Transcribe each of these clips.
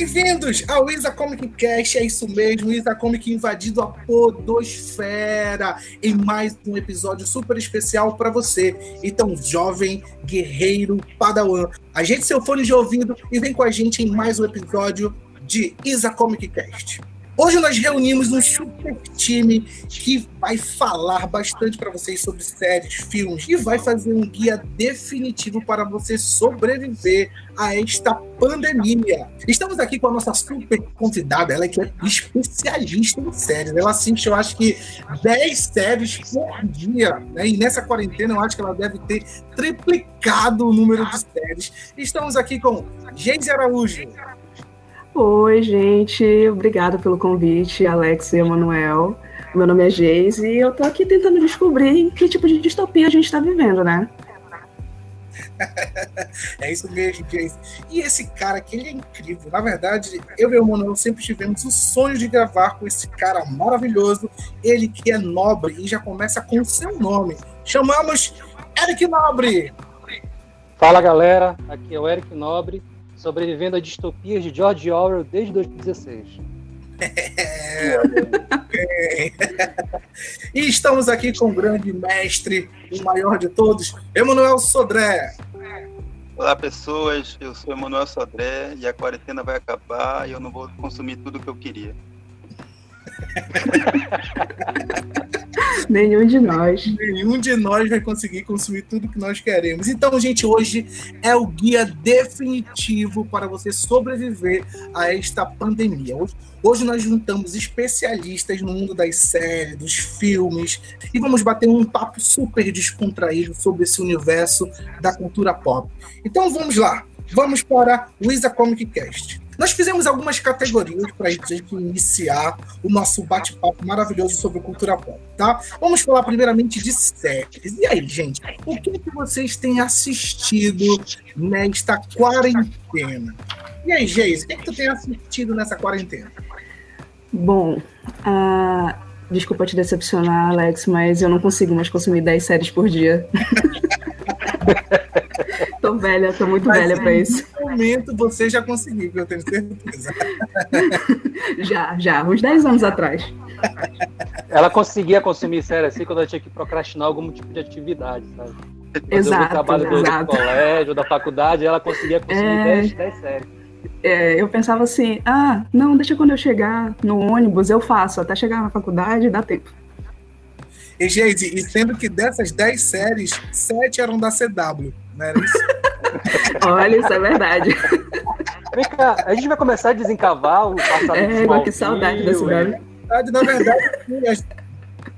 Bem-vindos ao Isa Comic Cast, é isso mesmo, Isa Comic invadido a podosfera em mais um episódio super especial para você. Então, jovem, guerreiro, padawan, ajeite seu fone de ouvido e vem com a gente em mais um episódio de Isa Comic Cast. Hoje nós reunimos um super time que vai falar bastante para vocês sobre séries, filmes e vai fazer um guia definitivo para você sobreviver a esta pandemia. Estamos aqui com a nossa super convidada, ela que é especialista em séries. Ela assiste, eu acho que 10 séries por dia, né? E nessa quarentena eu acho que ela deve ter triplicado o número de séries. Estamos aqui com Geise Araújo. Oi, gente. Obrigada pelo convite, Alex e Emanuel. Meu nome é Geise e eu tô aqui tentando descobrir que tipo de distopia a gente está vivendo, né? é isso mesmo, Geise. E esse cara aqui, ele é incrível. Na verdade, eu e o Emanuel sempre tivemos o sonho de gravar com esse cara maravilhoso. Ele que é nobre e já começa com o seu nome. Chamamos Eric Nobre. Fala, galera. Aqui é o Eric Nobre sobrevivendo a distopias de George Orwell desde 2016. É, e estamos aqui com o grande mestre, o maior de todos, Emanuel Sodré. Olá, pessoas. Eu sou Emanuel Sodré e a quarentena vai acabar e eu não vou consumir tudo que eu queria. Nenhum de nós. Nenhum de nós vai conseguir consumir tudo que nós queremos. Então, gente, hoje é o guia definitivo para você sobreviver a esta pandemia. Hoje, hoje nós juntamos especialistas no mundo das séries, dos filmes, e vamos bater um papo super descontraído sobre esse universo da cultura pop. Então, vamos lá. Vamos para o Isa Comic Cast. Nós fizemos algumas categorias para a gente iniciar o nosso bate-papo maravilhoso sobre cultura pop, tá? Vamos falar primeiramente de séries. E aí, gente, o que, que vocês têm assistido nesta quarentena? E aí, Geise, o que, que tu tem assistido nessa quarentena? Bom, uh, desculpa te decepcionar, Alex, mas eu não consigo mais consumir 10 séries por dia. tô velha, tô muito Mas velha para isso. No momento você já conseguiu, eu tenho certeza. já, já, uns 10 anos atrás. Ela conseguia consumir série assim quando ela tinha que procrastinar algum tipo de atividade, sabe? Fazer exato, o trabalho do, exato. do colégio, da faculdade, ela conseguia consumir é... 10, 10 séries. É, eu pensava assim, ah, não, deixa quando eu chegar no ônibus, eu faço, até chegar na faculdade dá tempo. E, gente, e sendo que dessas 10 séries, 7 eram da CW, não era isso? Olha, isso é verdade. Vem cá, a gente vai começar a desencavar o passado É, que saudade da CW. Na verdade,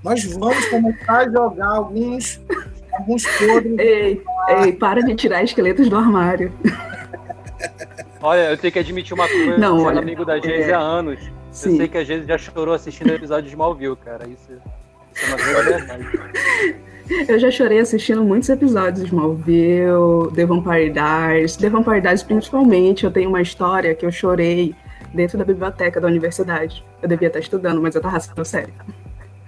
nós vamos começar a jogar alguns, alguns podres. Ei, ei, para de tirar esqueletos do armário. Olha, eu tenho que admitir uma coisa, não, sendo olha, amigo da Geise é... há anos. Sim. Eu sei que a Geise já chorou assistindo o episódio de Smallville, cara. Isso eu já chorei assistindo muitos episódios de Smallville, The Vampire Diaries. The Vampire Diaries, principalmente, eu tenho uma história que eu chorei dentro da biblioteca da universidade. Eu devia estar estudando, mas eu estava assistindo série.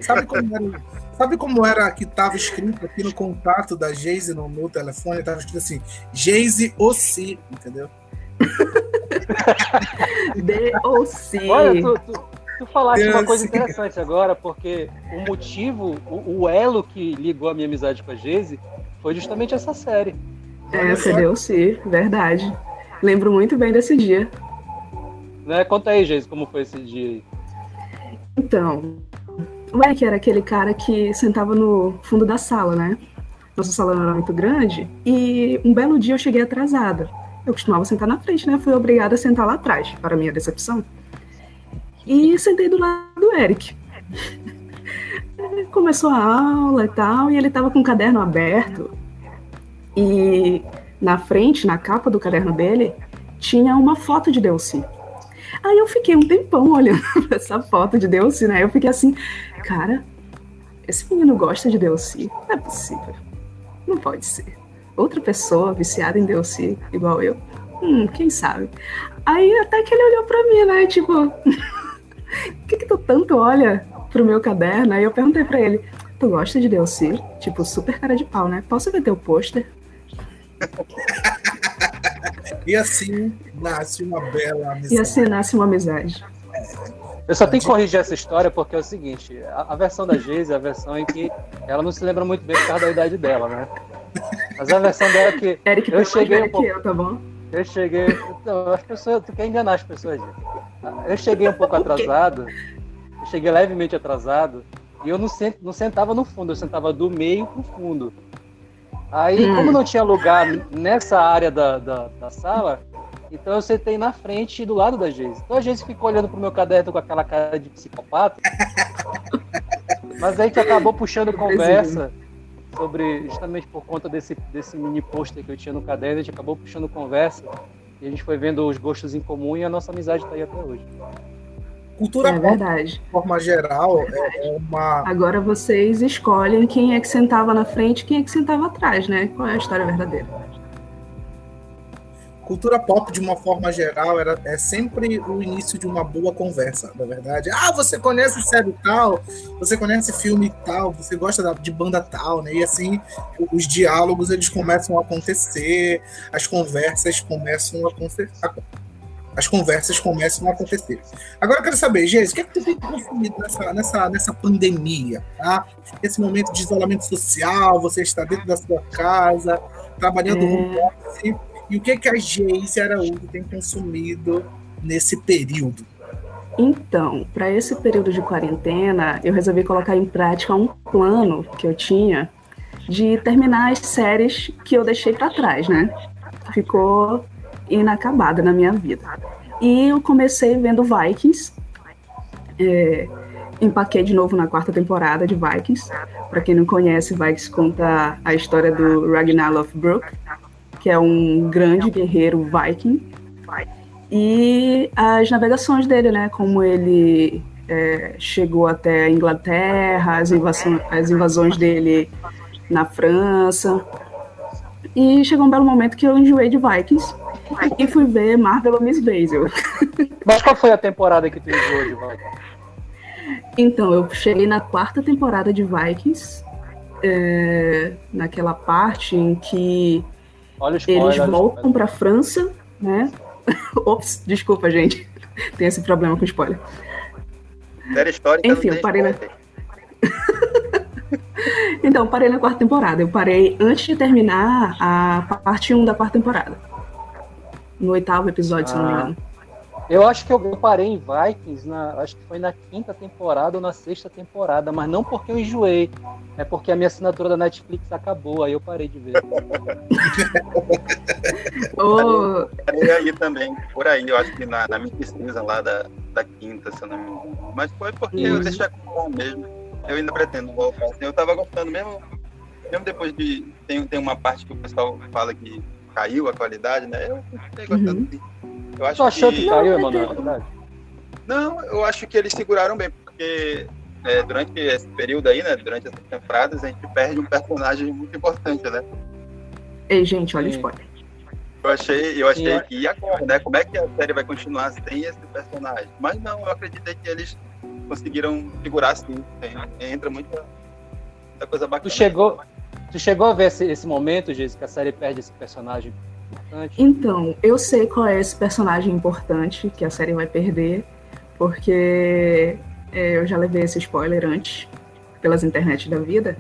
Sabe como era, sabe como era que estava escrito aqui no contato da Geise no meu telefone? Estava escrito assim, Geise Ossi, entendeu? The Ossi. Olha, tu, tu, Tu falaste uma coisa interessante agora, porque o motivo, o, o, elo que ligou a minha amizade com a Geise foi justamente essa série. É, deu sim, verdade. Lembro muito bem desse dia. Né? Conta aí, Geise, como foi esse dia aí. Então, o Eric era aquele cara que sentava no fundo da sala, né? Nossa sala não era muito grande. E um belo dia eu cheguei atrasada. Eu costumava sentar na frente, né? Fui obrigada a sentar lá atrás, para minha decepção. E sentei do lado do Eric. Começou a aula e tal, e ele estava com o caderno aberto. E na frente, na capa do caderno dele, tinha uma foto de Delcy. Aí eu fiquei um tempão olhando essa foto de Delcy, né? Eu fiquei assim, cara, esse menino gosta de Delcy? Não é possível. Não pode ser. Outra pessoa viciada em Delcy, igual eu? Hum, quem sabe? Aí até que ele olhou pra mim, né? Tipo, o que, que tu tanto olha pro meu caderno? Aí eu perguntei pra ele, tu gosta de Delcy? Tipo, super cara de pau, né? Posso ver teu pôster? E assim nasce uma bela amizade. E assim nasce uma amizade. Eu só tenho que corrigir essa história porque é o seguinte: a, a versão da Geise é a versão em que ela não se lembra muito bem por causa da idade dela, né? Mas a versão dela é que. Eric, eu cheguei um pouco. Eu, tá bom? Eu cheguei. Não, as pessoas. Tu quer enganar as pessoas, gente. Eu cheguei um pouco atrasado. Eu cheguei levemente atrasado. E eu não, sent, não sentava no fundo, eu sentava do meio pro fundo. Aí, hum. como não tinha lugar nessa área da, da, da, sala, então eu sentei na frente do lado da Geise. Então a Geise ficou olhando pro meu caderno com aquela cara de psicopata. Mas aí que acabou puxando conversa sobre, justamente por conta desse, desse mini pôster que eu tinha no caderno, a gente acabou puxando conversa e a gente foi vendo os gostos em comum e a nossa amizade está aí até hoje. Cultura é verdade. de forma geral, é, é uma. Agora vocês escolhem quem é que sentava na frente e quem é que sentava atrás, né? Qual é a história verdadeira? Cultura pop, de uma forma geral, era, é sempre o início de uma boa conversa, na verdade. Ah, você conhece série tal, você conhece filme tal, você gosta de banda tal, né? E assim, os diálogos, eles começam a acontecer, as conversas começam a acontecer. As conversas começam a acontecer. Agora eu quero saber, Geis, o que é que tu tem consumido nessa, nessa, nessa pandemia? Tá? Esse momento de isolamento social, você está dentro da sua casa, trabalhando é... home office e o que, que a Geise Araújo tem consumido nesse período? Então, para esse período de quarentena, eu resolvi colocar em prática um plano que eu tinha de terminar as séries que eu deixei para trás, né? Ficou inacabada na minha vida. E eu comecei vendo Vikings. É, empaquei de novo na quarta temporada de Vikings. Para quem não conhece, Vikings conta a história do Ragnar Lothbrok, que é um grande guerreiro viking, e as navegações dele, né? Como ele é, chegou até a Inglaterra, as, invasões, as invasões dele na França. E chegou um belo momento que eu enjoei de Vikings e fui ver Marvel Miss Basil. Mas qual foi a temporada que tu enjoou de Vikings? Então, eu cheguei na quarta temporada de Vikings, é, naquela parte em que Olha Eles voltam para a França, né? Ops, desculpa, gente. Tem esse problema com spoiler. Série histórica Enfim, eu parei na... então, parei na quarta temporada. Eu parei antes de terminar a parte 1 da quarta temporada. No oitavo episódio, ah. se não me ah. engano. Eu acho que eu parei em Vikings, na, acho que foi na quinta temporada ou na sexta temporada, mas não porque eu enjoei, é porque a minha assinatura da Netflix acabou, aí eu parei de ver. oh. Parei aí também, por aí, eu acho que na, na minha pesquisa lá da, da quinta, se eu não me engano. Mas foi porque eu deixei bom mesmo. Eu ainda pretendo voltar. Assim, eu tava gostando mesmo, mesmo depois de. Tem, tem uma parte que o pessoal fala que caiu a qualidade, né? Eu fiquei gostando uhum. Eu acho tu achou que, que caiu, Emanuel? Não, eu acho que eles seguraram bem, porque é, durante esse período aí, né? Durante essas temporadas, a gente perde um personagem muito importante, né? Ei, gente, olha o spoiler. Eu achei, eu achei que e agora, né? Como é que a série vai continuar sem esse personagem? Mas não, eu acreditei que eles conseguiram segurar sim. Tem, entra muita, muita coisa bacana. Tu chegou, tu chegou a ver esse, esse momento, Jéssica, que a série perde esse personagem? Então, eu sei qual é esse personagem importante que a série vai perder, porque é, eu já levei esse spoiler antes, pelas internet da vida.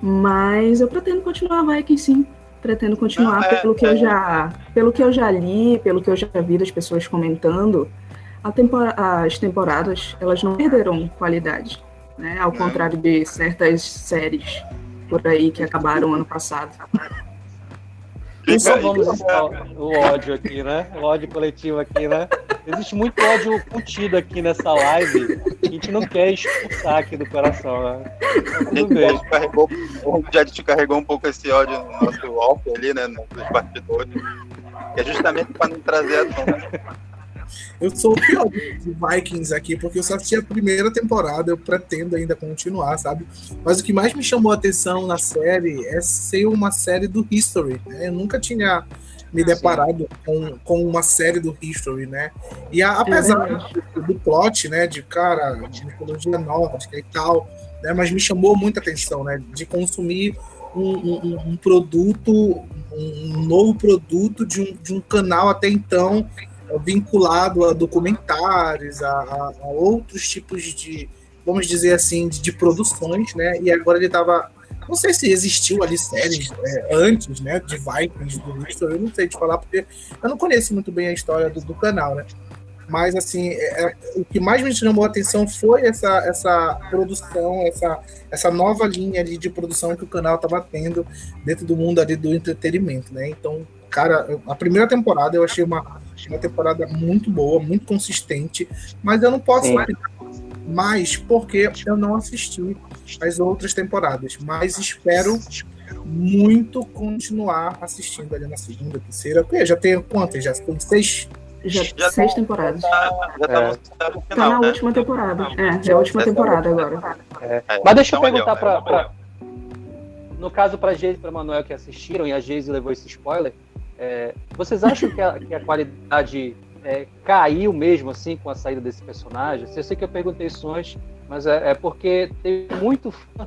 Mas eu pretendo continuar Viking sim. Pretendo continuar Não, é, pelo que é. eu já, pelo que eu já li, pelo que eu já vi das pessoas comentando. As temporadas elas não perderam qualidade, né? Ao contrário de certas séries por aí que acabaram ano passado. Só vamos o ódio aqui, né? O ódio coletivo aqui, né? Existe muito ódio contido aqui nessa live. A gente não quer expulsar aqui do coração, né? Tudo bem. Carregou, carregou um pouco esse ódio no nosso off ali, né? Nos bastidores. Que é justamente para não trazer a tona. Eu sou o pior de Vikings aqui, porque eu só assisti a primeira temporada, eu pretendo ainda continuar, sabe? Mas o que mais me chamou a atenção na série é ser uma série do History. Né? Eu nunca tinha me ah, deparado com, com uma série do History, né? E a, apesar é do, do, plot, né, de cara, de mitologia nórdica e tal, né, mas me chamou muita atenção, né, de consumir um, um, um produto um novo produto de um, de um canal até então vinculado a documentários, a, a, a outros tipos de, vamos dizer assim, de, de produções, né? E agora ele estava não sei se existiu ali séries é, antes, né, de Vikings, do History, eu não sei te falar, porque eu não conheço muito bem a história do, do canal, né? Mas, assim, é, é, o que mais me chamou a atenção foi essa, essa produção, essa, essa nova linha ali de produção que o canal estava tendo dentro do mundo ali do entretenimento, né? Então, cara, a primeira temporada eu achei uma, uma temporada muito boa, muito consistente, mas eu não posso mais porque eu não assisti as outras temporadas, mas espero muito continuar assistindo ali na segunda, terceira, porque já tem quantas? Já tem seis já, já seis tá, temporadas. Tá, já tá, é. no, tá, final, tá na né? última temporada. É, é a última temporada agora. É. Mas deixa eu então, perguntar para pra, No caso, para Geise e para Manuel que assistiram, e a Geise levou esse spoiler, é, vocês acham que a, que a qualidade é, caiu mesmo assim com a saída desse personagem? Eu sei que eu perguntei isso antes, mas é, é porque tem muito fã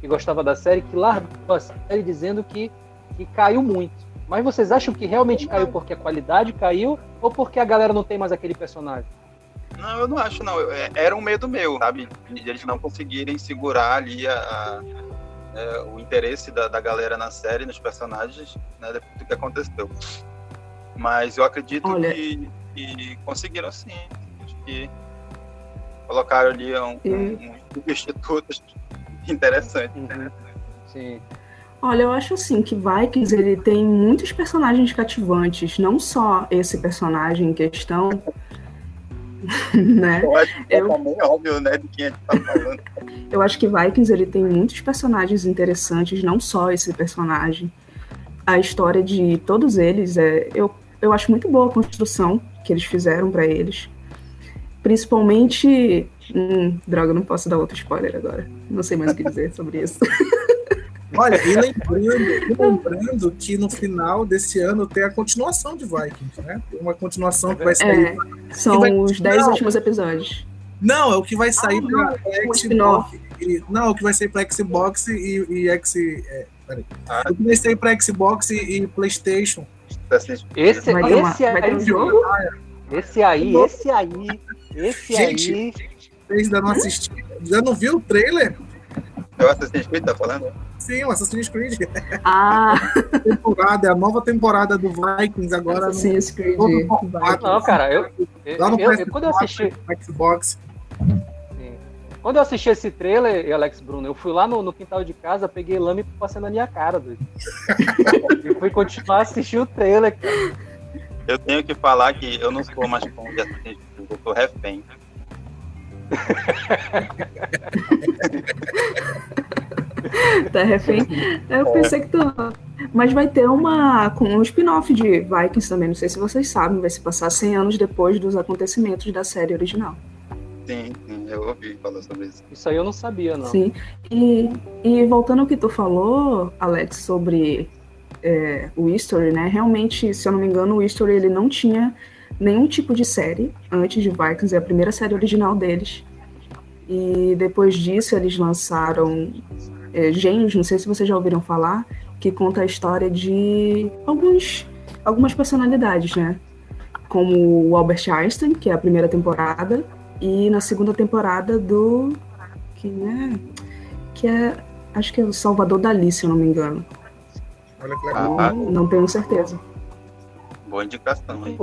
que gostava da série que largou a série dizendo que, que caiu muito. Mas vocês acham que realmente caiu porque a qualidade caiu ou porque a galera não tem mais aquele personagem? Não, eu não acho, não. É, era um medo meu, sabe? De eles não conseguirem segurar ali a, é, o interesse da, da, galera na série, nos personagens, né, depois do que aconteceu. Mas eu acredito Olha... que, que, conseguiram sim. Acho que colocaram ali um, e... um, um instituto interessante. Uhum. Sim. Olha, eu acho assim que Vikings ele tem muitos personagens cativantes, não só esse personagem em questão, né? Eu acho que eu, é óbvio, né, de quem a gente tá falando. eu acho que Vikings ele tem muitos personagens interessantes, não só esse personagem. A história de todos eles é, eu, eu acho muito boa a construção que eles fizeram para eles. Principalmente, hum, droga, não posso dar outro spoiler agora. Não sei mais o que dizer sobre isso. Olha, e lembrando, e lembrando que no final desse ano tem a continuação de Vikings, né? Tem uma continuação que vai sair. É, são vai... os 10 últimos episódios. Não, é o que vai sair ah, para Xbox. E, não, o que vai sair para Xbox e, e X. É, peraí. Ah. O que vai sair para Xbox e, e PlayStation. Esse, vai esse, uma, aí, jogo? esse aí, esse aí, esse gente, aí. Vocês ainda não assistiram? Já não viu o trailer? É o Assassin's Creed, tá falando? Sim, o Assassin's Creed. Ah! temporada, é a nova temporada do Vikings agora. Assassin's Creed. Não, cara, eu, eu, eu, eu quando eu assisti. Xbox. Sim. Quando eu assisti esse trailer, Alex Bruno, eu fui lá no, no quintal de casa, peguei lame e passei na minha cara, doido. e fui continuar assistindo o trailer, cara. Eu tenho que falar que eu não sou mais fã de Assassin's Creed, eu sou refém. tá refém. Eu pensei que tu. Mas vai ter uma com um spin-off de Vikings também, não sei se vocês sabem, vai se passar 100 anos depois dos acontecimentos da série original. Sim, sim, eu ouvi falar sobre isso. Isso aí eu não sabia, não. Sim. E, e voltando ao que tu falou, Alex, sobre é, o History, né? Realmente, se eu não me engano, o History ele não tinha nenhum tipo de série antes de Vikings, é a primeira série original deles. E depois disso eles lançaram é, Gênios, não sei se vocês já ouviram falar, que conta a história de alguns, algumas personalidades, né? Como o Albert Einstein, que é a primeira temporada, e na segunda temporada do. que, né, que é. Acho que é o Salvador Dali, se eu não me engano. Olha que legal. Ah, não tenho certeza. Boa indicação, hein?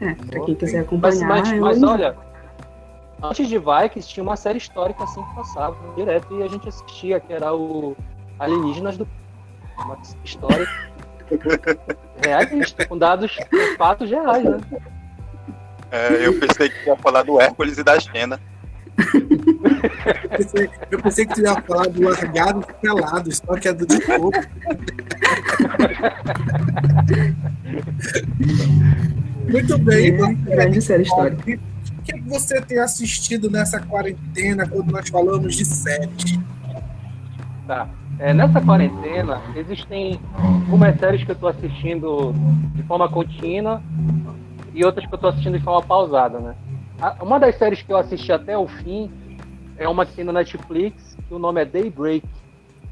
É, pra quem quiser acompanhar. Mas, mas, mas olha, antes de Vikings tinha uma série histórica assim que passava direto e a gente assistia, que era o Alienígenas do. Uma história realista, com dados, com fatos reais, né? É, eu pensei que ia falar do Hércules e da Xena. eu, pensei, eu pensei que tu ia falar do Largados Pelados, só que é do de fogo. Muito bem. Grande série histórica. Que você tem assistido nessa quarentena quando nós falamos de séries? Tá. É, nessa quarentena, existem algumas séries que eu estou assistindo de forma contínua e outras que eu estou assistindo de forma pausada, né? Uma das séries que eu assisti até o fim é uma que tem na Netflix, que o nome é Daybreak.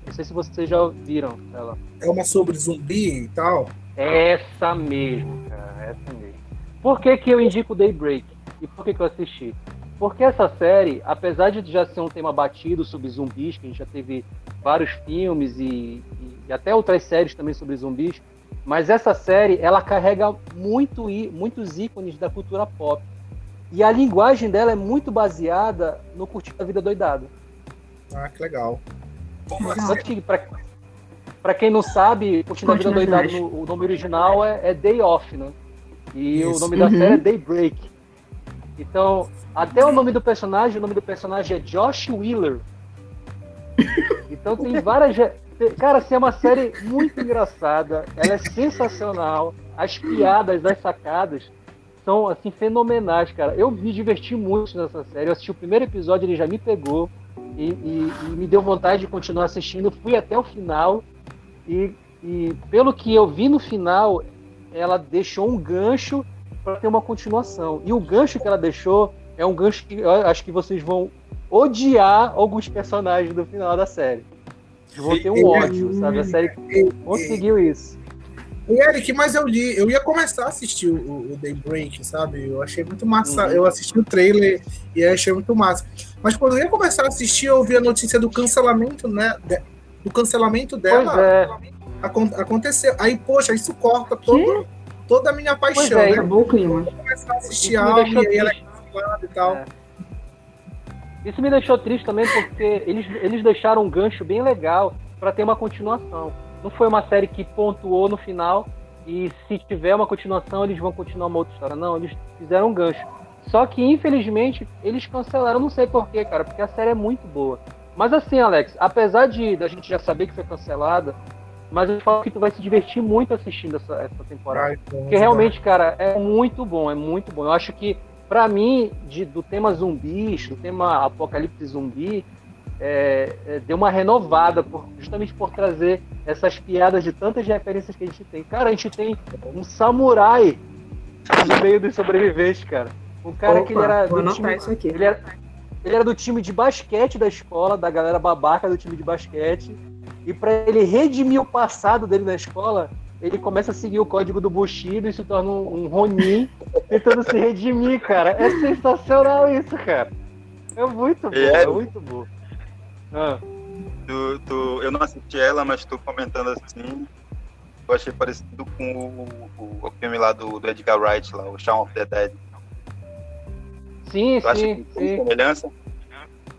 Não sei se vocês já viram ela. É uma sobre zumbi e tal. Essa mesmo, cara, essa mesmo. Por que, que eu indico Daybreak? E por que, que eu assisti? Porque essa série, apesar de já ser um tema batido sobre zumbis, que a gente já teve vários filmes e, e até outras séries também sobre zumbis, mas essa série ela carrega muito, muitos ícones da cultura pop. E a linguagem dela é muito baseada no Curtir a Vida Doidado. Ah, que legal. Para quem não sabe, Curtindo a Vida Doidado, no, o nome original é, é Day Off, né? E Isso. o nome da uhum. série é Daybreak. Então, até o nome do personagem, o nome do personagem é Josh Wheeler. Então tem várias. Cara, assim, é uma série muito engraçada. Ela é sensacional. As piadas, as sacadas são assim fenomenais, cara. Eu me diverti muito nessa série. Eu assisti o primeiro episódio, ele já me pegou e, e, e me deu vontade de continuar assistindo. Fui até o final e, e pelo que eu vi no final, ela deixou um gancho para ter uma continuação. E o gancho que ela deixou é um gancho que eu acho que vocês vão odiar alguns personagens do final da série. Vão ter um ódio, sabe? A série conseguiu isso. E Eric, mas eu li, eu ia começar a assistir o, o Daybreak, sabe? Eu achei muito massa. Uhum. Eu assisti o trailer e achei muito massa. Mas quando eu ia começar a assistir, eu ouvi a notícia do cancelamento, né? Do cancelamento dela. Pois é. Aconteceu. Aí, poxa, isso corta todo, toda a minha paixão. Pois é, né? o clima. Eu começar a assistir algo e aí ela é e tal. É. Isso me deixou triste também porque eles, eles deixaram um gancho bem legal para ter uma continuação. Não foi uma série que pontuou no final e se tiver uma continuação eles vão continuar uma outra história. Não, eles fizeram um gancho. Só que infelizmente eles cancelaram, não sei porquê, cara, porque a série é muito boa. Mas assim, Alex, apesar de da gente já saber que foi cancelada, mas eu falo que tu vai se divertir muito assistindo essa, essa temporada. Ai, porque realmente, cara, é muito bom, é muito bom. Eu acho que para mim, de, do tema zumbis, do tema apocalipse zumbi, é, é, deu uma renovada, por, justamente por trazer essas piadas de tantas referências que a gente tem. Cara, a gente tem um samurai no meio dos sobreviventes, cara. Um cara Opa, que ele era, do time, ele era. Ele era do time de basquete da escola, da galera babaca do time de basquete. E para ele redimir o passado dele na escola, ele começa a seguir o código do Bushido e se torna um, um Ronin tentando se redimir, cara. É sensacional isso, cara. É muito bom, é, é muito bom. Ah. Tu, tu, eu não assisti ela, mas tu comentando assim, eu achei parecido com o, o, o filme lá do, do, Edgar Wright, lá, o Shaun of the Dead. Sim, tu sim, sim. Semelhança?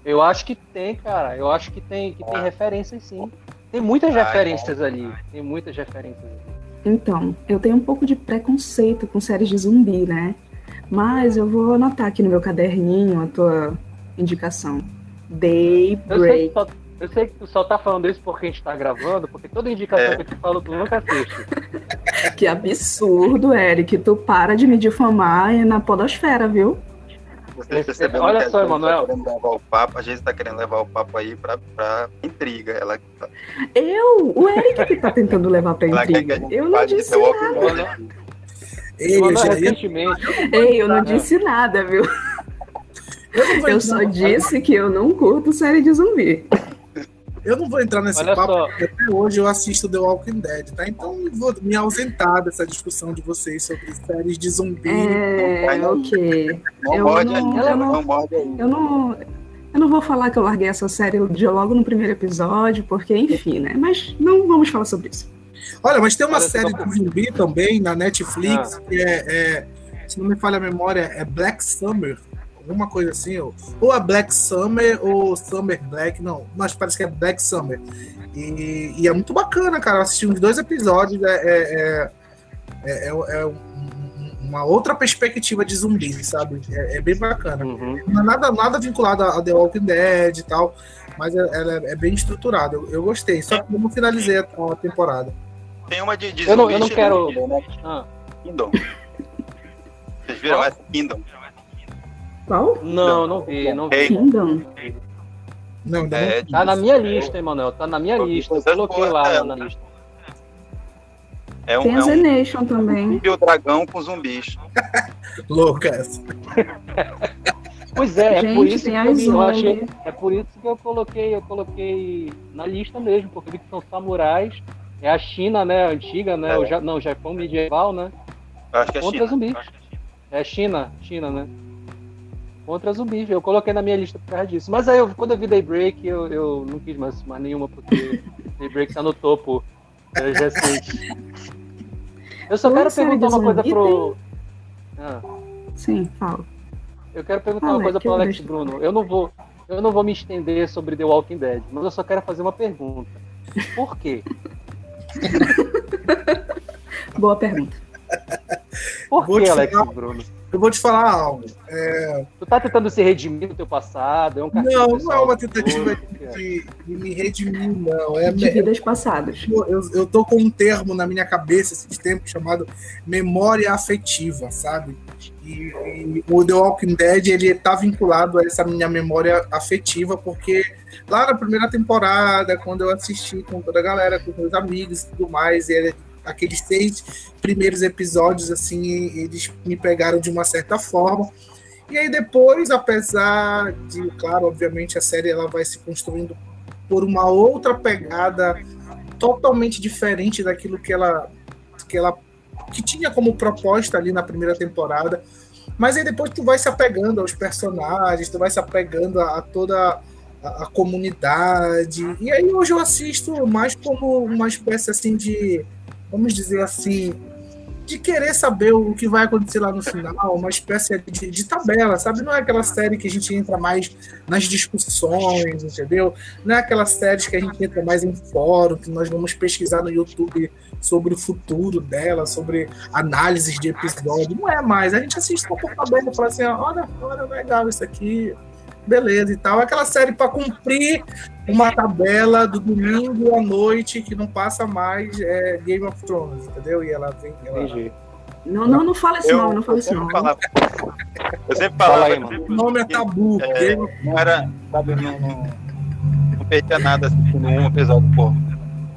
Eu acho que tem, cara. Eu acho que tem, que ah. tem referências sim. Tem muitas ah, referências ali. Tem muitas referências ali. Então, eu tenho um pouco de preconceito com séries de zumbi, né? Mas eu vou anotar aqui no meu caderninho a tua indicação. Daybreak. Eu, eu sei que tu só tá falando isso porque a gente tá gravando, porque toda indicação é. que eu te falo, tu nunca assiste. que absurdo, Eric. Tu para de me difamar na podosfera, viu? Você Olha só, Emanuel. Levar o papo, a gente está querendo levar o papo aí para pra intriga. Ela... Tá- eu? O Eric que tá tentando levar pra intriga. Eu não disse nada. Ei, eu, recentemente. Ei, eu não disse nada, viu? Eu, eu só disse que eu não curto série de zumbi. Eu não vou entrar nesse Olha papo, só. porque até hoje eu assisto The Walking Dead, tá? Então vou me ausentar dessa discussão de vocês sobre séries de zumbi. É, não, ok. Não eu, morde não, eu, não, eu não. Eu não vou falar que eu larguei essa série de logo no primeiro episódio, porque, enfim, né? Mas não vamos falar sobre isso. Olha, mas tem uma Olha, série de zumbi também na Netflix, ah. que é, é, se não me falha a memória, é Black Summer alguma coisa assim, ou, ou a Black Summer ou Summer Black, não, mas parece que é Black Summer. E, e é muito bacana, cara. Eu assisti uns dois episódios, é, é, é, é uma outra perspectiva de zumbi, sabe? É, bem bacana. Uhum. Não é nada, nada vinculado a The Walking Dead e tal, mas ela é, bem estruturada. Eu, eu, gostei, só que eu não finalizei a, a temporada. Tem uma de, de eu, não, eu não quero. Né? Ah. Kingdom. Vocês viram essa Kingdom? Qual? Não, não vi, não vi. Kingdom. Não, é, tá na minha lista, Emanuel. Tá na minha lista. Eu coloquei lá é, na lista. É um, Tem a Z é um, também. E o dragão com zumbis. Loucas. Pois é, é Gente, por isso que eu, achei, é por isso que eu coloquei, eu coloquei na lista mesmo, porque vi que são samurais, é a China, né, antiga, né, É. o ja, não, Japão medieval, né, Eu acho que é Contra China. acho que é China. é China, China, né, contra zumbis, eu coloquei na minha lista por causa disso, mas aí eu, quando eu vi Daybreak, eu, eu não quis mais, mais nenhuma, porque Daybreak tá no topo das recentes. Eu só quero perguntar uma coisa pro... Ah. Sim, fala. Eu quero perguntar Fala, uma coisa pro Alex deixo. Bruno. Eu não vou, eu não vou me estender sobre The Walking Dead, mas eu só quero fazer uma pergunta. Por quê? Boa pergunta. Por Vou que, Alex falar- Bruno? Eu vou te falar algo. É, Tu tá tentando se redimir do teu passado? É um não, não é uma tentativa de, de me redimir, não. É, De vidas passadas. eu, eu tô com um termo na minha cabeça esses tempos chamado memória afetiva, sabe? E, e o The Walking Dead ele tá vinculado a essa minha memória afetiva porque lá na primeira temporada, quando eu assisti com toda a galera, com meus amigos e tudo mais, e ele- aqueles seis primeiros episódios assim, eles me pegaram de uma certa forma. E aí depois, apesar de, claro, obviamente a série ela vai se construindo por uma outra pegada totalmente diferente daquilo que ela que ela que tinha como proposta ali na primeira temporada. Mas aí depois tu vai se apegando aos personagens, tu vai se apegando a, a toda a, a comunidade. E aí hoje eu assisto mais como uma espécie assim de, vamos dizer assim, de querer saber o que vai acontecer lá no final, uma espécie de, de tabela, sabe? Não é aquela série que a gente entra mais nas discussões, entendeu? Não é aquela série que a gente entra mais em fórum, que nós vamos pesquisar no YouTube sobre o futuro dela, sobre análises de episódio. Não é mais. A gente assiste só por tabela e fala assim: ó, olha, olha, legal isso aqui, beleza e tal. É aquela série para cumprir uma tabela do domingo à noite que não passa mais é, Game of Thrones, entendeu? E ela vem. Ela... Entendi. Não, não, não fala esse Eu, nome, não fala sempre nome. falava. Eu sempre Fala falava aí, que mano. O nome é tabu. É, Game of- não era, sabe, não, não, não perdia nada assistindo um episódio por,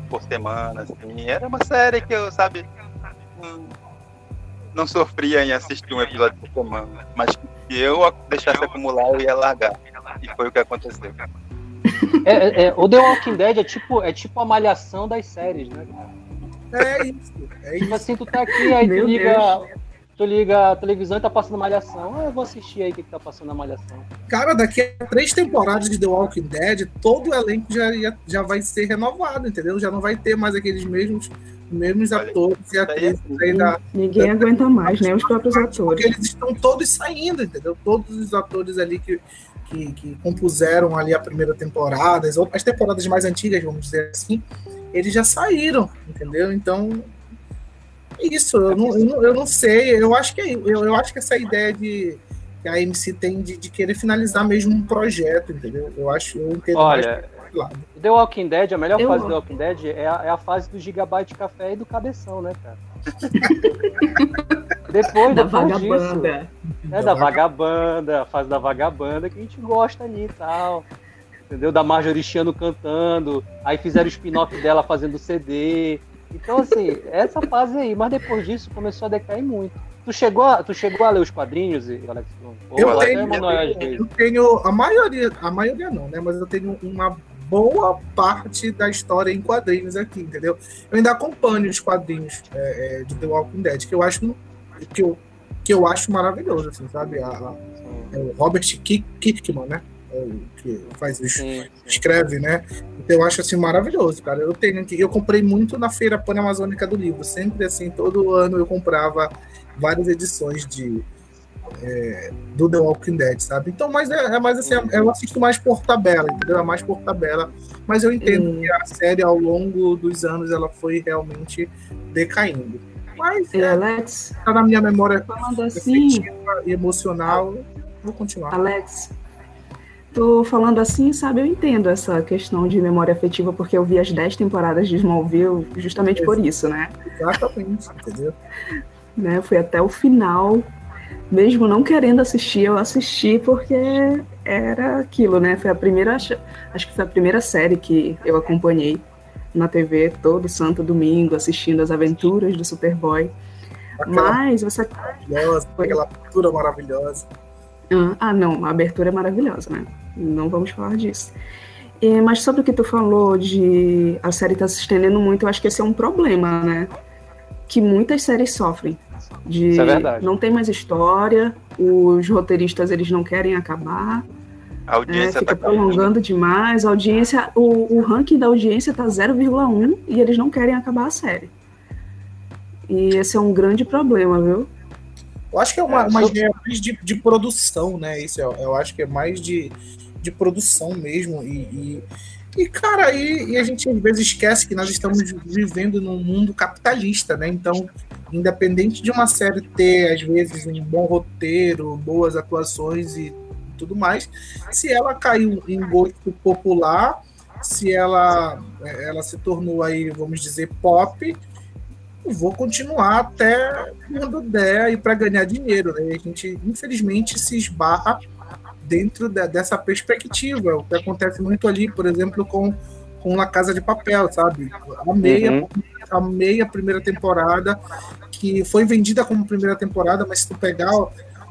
por semana, assim. Era uma série que eu, sabe, não, não sofria em assistir um episódio por semana. Mas se eu deixasse acumular, eu ia largar. E foi o que aconteceu. É, é, é, o The Walking Dead é tipo, é tipo a malhação das séries, né? É isso. É Tipo isso. assim, tu tá aqui, aí tu Meu liga, Deus. Tu liga a televisão e tá passando malhação. Ah, eu vou assistir aí o que, que tá passando na malhação. Cara, daqui a três temporadas de The Walking Dead, todo o elenco já, já, vai ser renovado, entendeu? Já não vai ter mais aqueles mesmos, mesmos atores e é atrizes aí da. Ninguém aguenta mais, nem os próprios Porque atores. eles estão todos saindo, entendeu? Todos os atores ali que, que, que compuseram ali a primeira temporada, as, outras- as temporadas mais antigas, vamos dizer assim, eles já saíram, entendeu? Então. É Isso, eu não, eu não, eu não sei. Eu acho que é- eu, eu acho que essa ideia de que a MC tem de, de querer finalizar mesmo um projeto, entendeu? Eu acho, eu entendo mais Olha, lado. The Walking Dead, a melhor Eu fase do. The Walking Dead é a, é a fase do gigabyte café e do cabeção, né, cara? depois, Da depois disso, vagabanda. né, da vagabanda, a fase da vagabanda que a gente gosta ali e tal. Entendeu? Da Marjorie Chiano cantando, aí fizeram o spin-off dela fazendo CD. Então, assim, essa fase aí, mas depois disso começou a decair muito. Tu chegou a, tu chegou a ler os quadrinhos, Alex? Ou Eu tenho, às vezes? eu tenho a maioria, a maioria não, né? Mas eu tenho uma boa parte da história em quadrinhos aqui, entendeu? Eu ainda acompanho os quadrinhos é, é, de The Walking Dead, que eu acho que eu, que eu acho maravilhoso, assim, sabe? A, a- é o Robert Ki- Kirkman, né? É que faz Sim, sim. escreve, né? Então eu acho assim maravilhoso, cara. Eu tenho aqui, eu comprei muito na feira pan-amazônica do livro. Sempre assim, todo ano eu comprava várias edições de é, do The Walking Dead, sabe? Então, mas é, é mais assim, eu assisto mais por tabela, entendeu? É mais por tabela. Mas eu entendo Hum. que a série ao longo dos anos ela foi realmente decaindo. Mas é, Alex, tá na minha memória falando assim, afetiva e emocional. Vou continuar. Alex, tô falando assim, sabe, eu entendo essa questão de memória afetiva, porque eu vi as 10 temporadas de Smallville justamente por isso, né? Exatamente, entendeu? né? Fui até o final, mesmo não querendo assistir, eu assisti porque era aquilo, né? Foi a primeira, acho que foi a primeira série que eu acompanhei na TV todo santo domingo, assistindo as aventuras do Superboy. Aquela Mas você maravilhosa, aquela cultura maravilhosa. Ah, não, a abertura é maravilhosa, né? Não vamos falar disso. É, mas sobre o que tu falou de a série tá se estendendo muito, eu acho que esse é um problema, né? Que muitas séries sofrem. De Isso é verdade. não tem mais história, os roteiristas eles não querem acabar, A audiência é, fica tá caindo. prolongando demais, a audiência, o, o ranking da audiência tá 0,1 e eles não querem acabar a série. E esse é um grande problema, viu? Eu acho que é uma, É, uma mais de, de produção, né? Isso eu, eu acho que é mais de, de produção mesmo. E, e, e, cara, aí e a gente às vezes esquece que nós estamos vivendo num mundo capitalista, né? Então, independente de uma série ter, às vezes, um bom roteiro, boas atuações e tudo mais, se ela caiu em gosto popular, se ela, ela se tornou aí, vamos dizer, pop, vou continuar até quando der e para ganhar dinheiro. Né? A gente, infelizmente, se esbarra dentro de- dessa perspectiva. O que acontece muito ali, por exemplo, com, com La Casa de Papel, sabe? Amei, Uhum. a, amei a primeira temporada, que foi vendida como primeira temporada, mas se tu pegar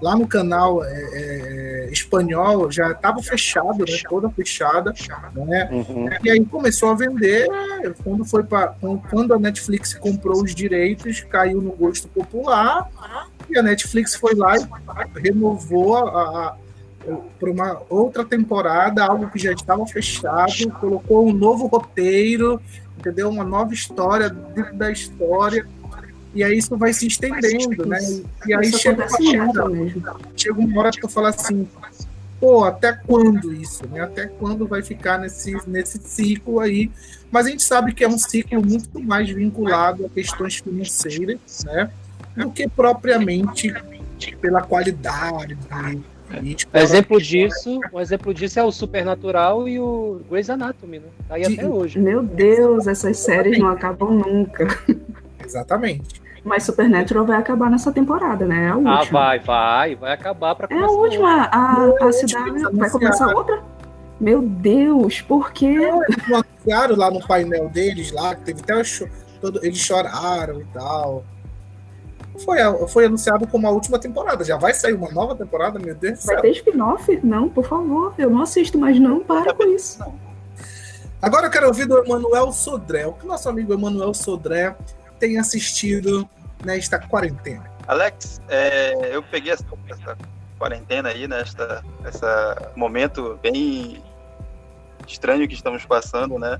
lá no canal é, é, espanhol, já estava fechado, né? toda fechada, né? Uhum. E aí começou a vender, quando foi para quando a Netflix comprou os direitos, caiu no gosto popular, e a Netflix foi lá e renovou a, para uma outra temporada, algo que já estava fechado, colocou um novo roteiro, entendeu? Uma nova história dentro da história. E aí isso vai se estendendo, né? E aí chega mesmo. chega uma hora que eu falo assim, pô, até quando isso, né? Até quando vai ficar nesse, nesse ciclo aí? Mas a gente sabe que é um ciclo muito mais vinculado a questões financeiras, né? Do que propriamente pela qualidade. Tipo, Um exemplo disso, um exemplo disso é o Supernatural e o Grey's Anatomy, né? Tá aí De- até hoje. Meu Deus, essas séries não acabam nunca. Exatamente. Mas Supernatural vai acabar nessa temporada, né? É a última. Ah, vai, vai, vai acabar pra É a começar última. A, a cidade eles vai começar outra? Meu Deus, por quê? Eles anunciaram lá no painel deles, lá, que teve até o cho- todo, eles choraram e tal. Foi, foi anunciado como a última temporada. Já vai sair uma nova temporada, meu Deus do Vai ter spin-off? Não, por favor. Eu não assisto, mas não para com isso. Agora eu quero ouvir do Emanuel Sodré. O que nosso amigo Emanuel Sodré tem assistido nesta quarentena? Alex, é, eu peguei essa, essa quarentena aí, nesta essa momento bem estranho que estamos passando, né?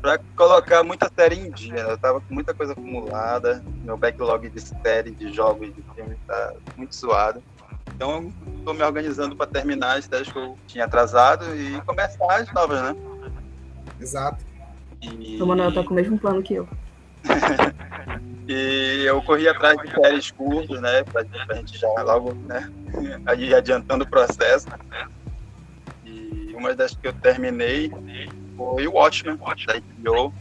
Pra colocar muita série em dia. né? Eu tava com muita coisa acumulada, meu backlog de série, de jogos, de filme tá muito zoado. Então, eu tô me organizando para terminar as séries que eu tinha atrasado e começar as novas, né? Exato. E... O Manuel tá com o mesmo plano que eu. E eu corri atrás de séries curtas, né? Pra, pra gente já logo, né? Aí adiantando o processo. E uma das que eu terminei foi o Watchmen, da HBO.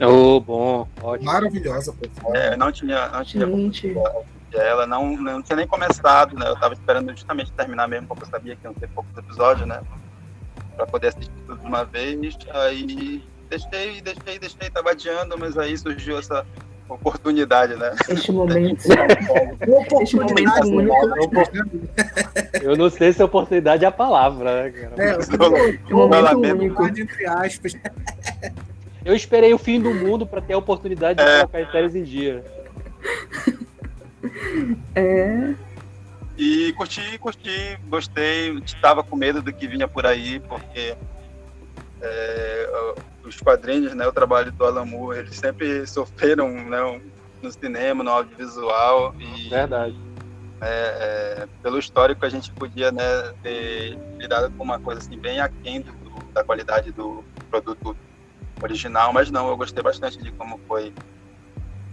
Ô, bom, ótimo. Maravilhosa, pessoal. É, não tinha, não tinha Gente, ela, não, não tinha nem começado, né? Eu tava esperando justamente terminar mesmo, porque eu sabia que iam ter poucos episódios, né? Pra poder assistir tudo de uma vez. Aí deixei, deixei, deixei, tava adiando, mas aí surgiu essa oportunidade, né? este momento. Este momento único. Eu não sei se oportunidade é a palavra, né, cara? É, Um momento lamento. único. entre aspas. Eu esperei o fim do mundo pra ter a oportunidade de É. colocar as séries em dia. É, E curti, curti, gostei. Estava com medo do que vinha por aí, porque é, os quadrinhos, né, o trabalho do Alan Moore, eles sempre sofreram né, no cinema, no audiovisual. E Verdade. é, pelo histórico a gente podia né, ter lidado com uma coisa assim, bem aquém do, da qualidade do produto original, mas não, eu gostei bastante de como foi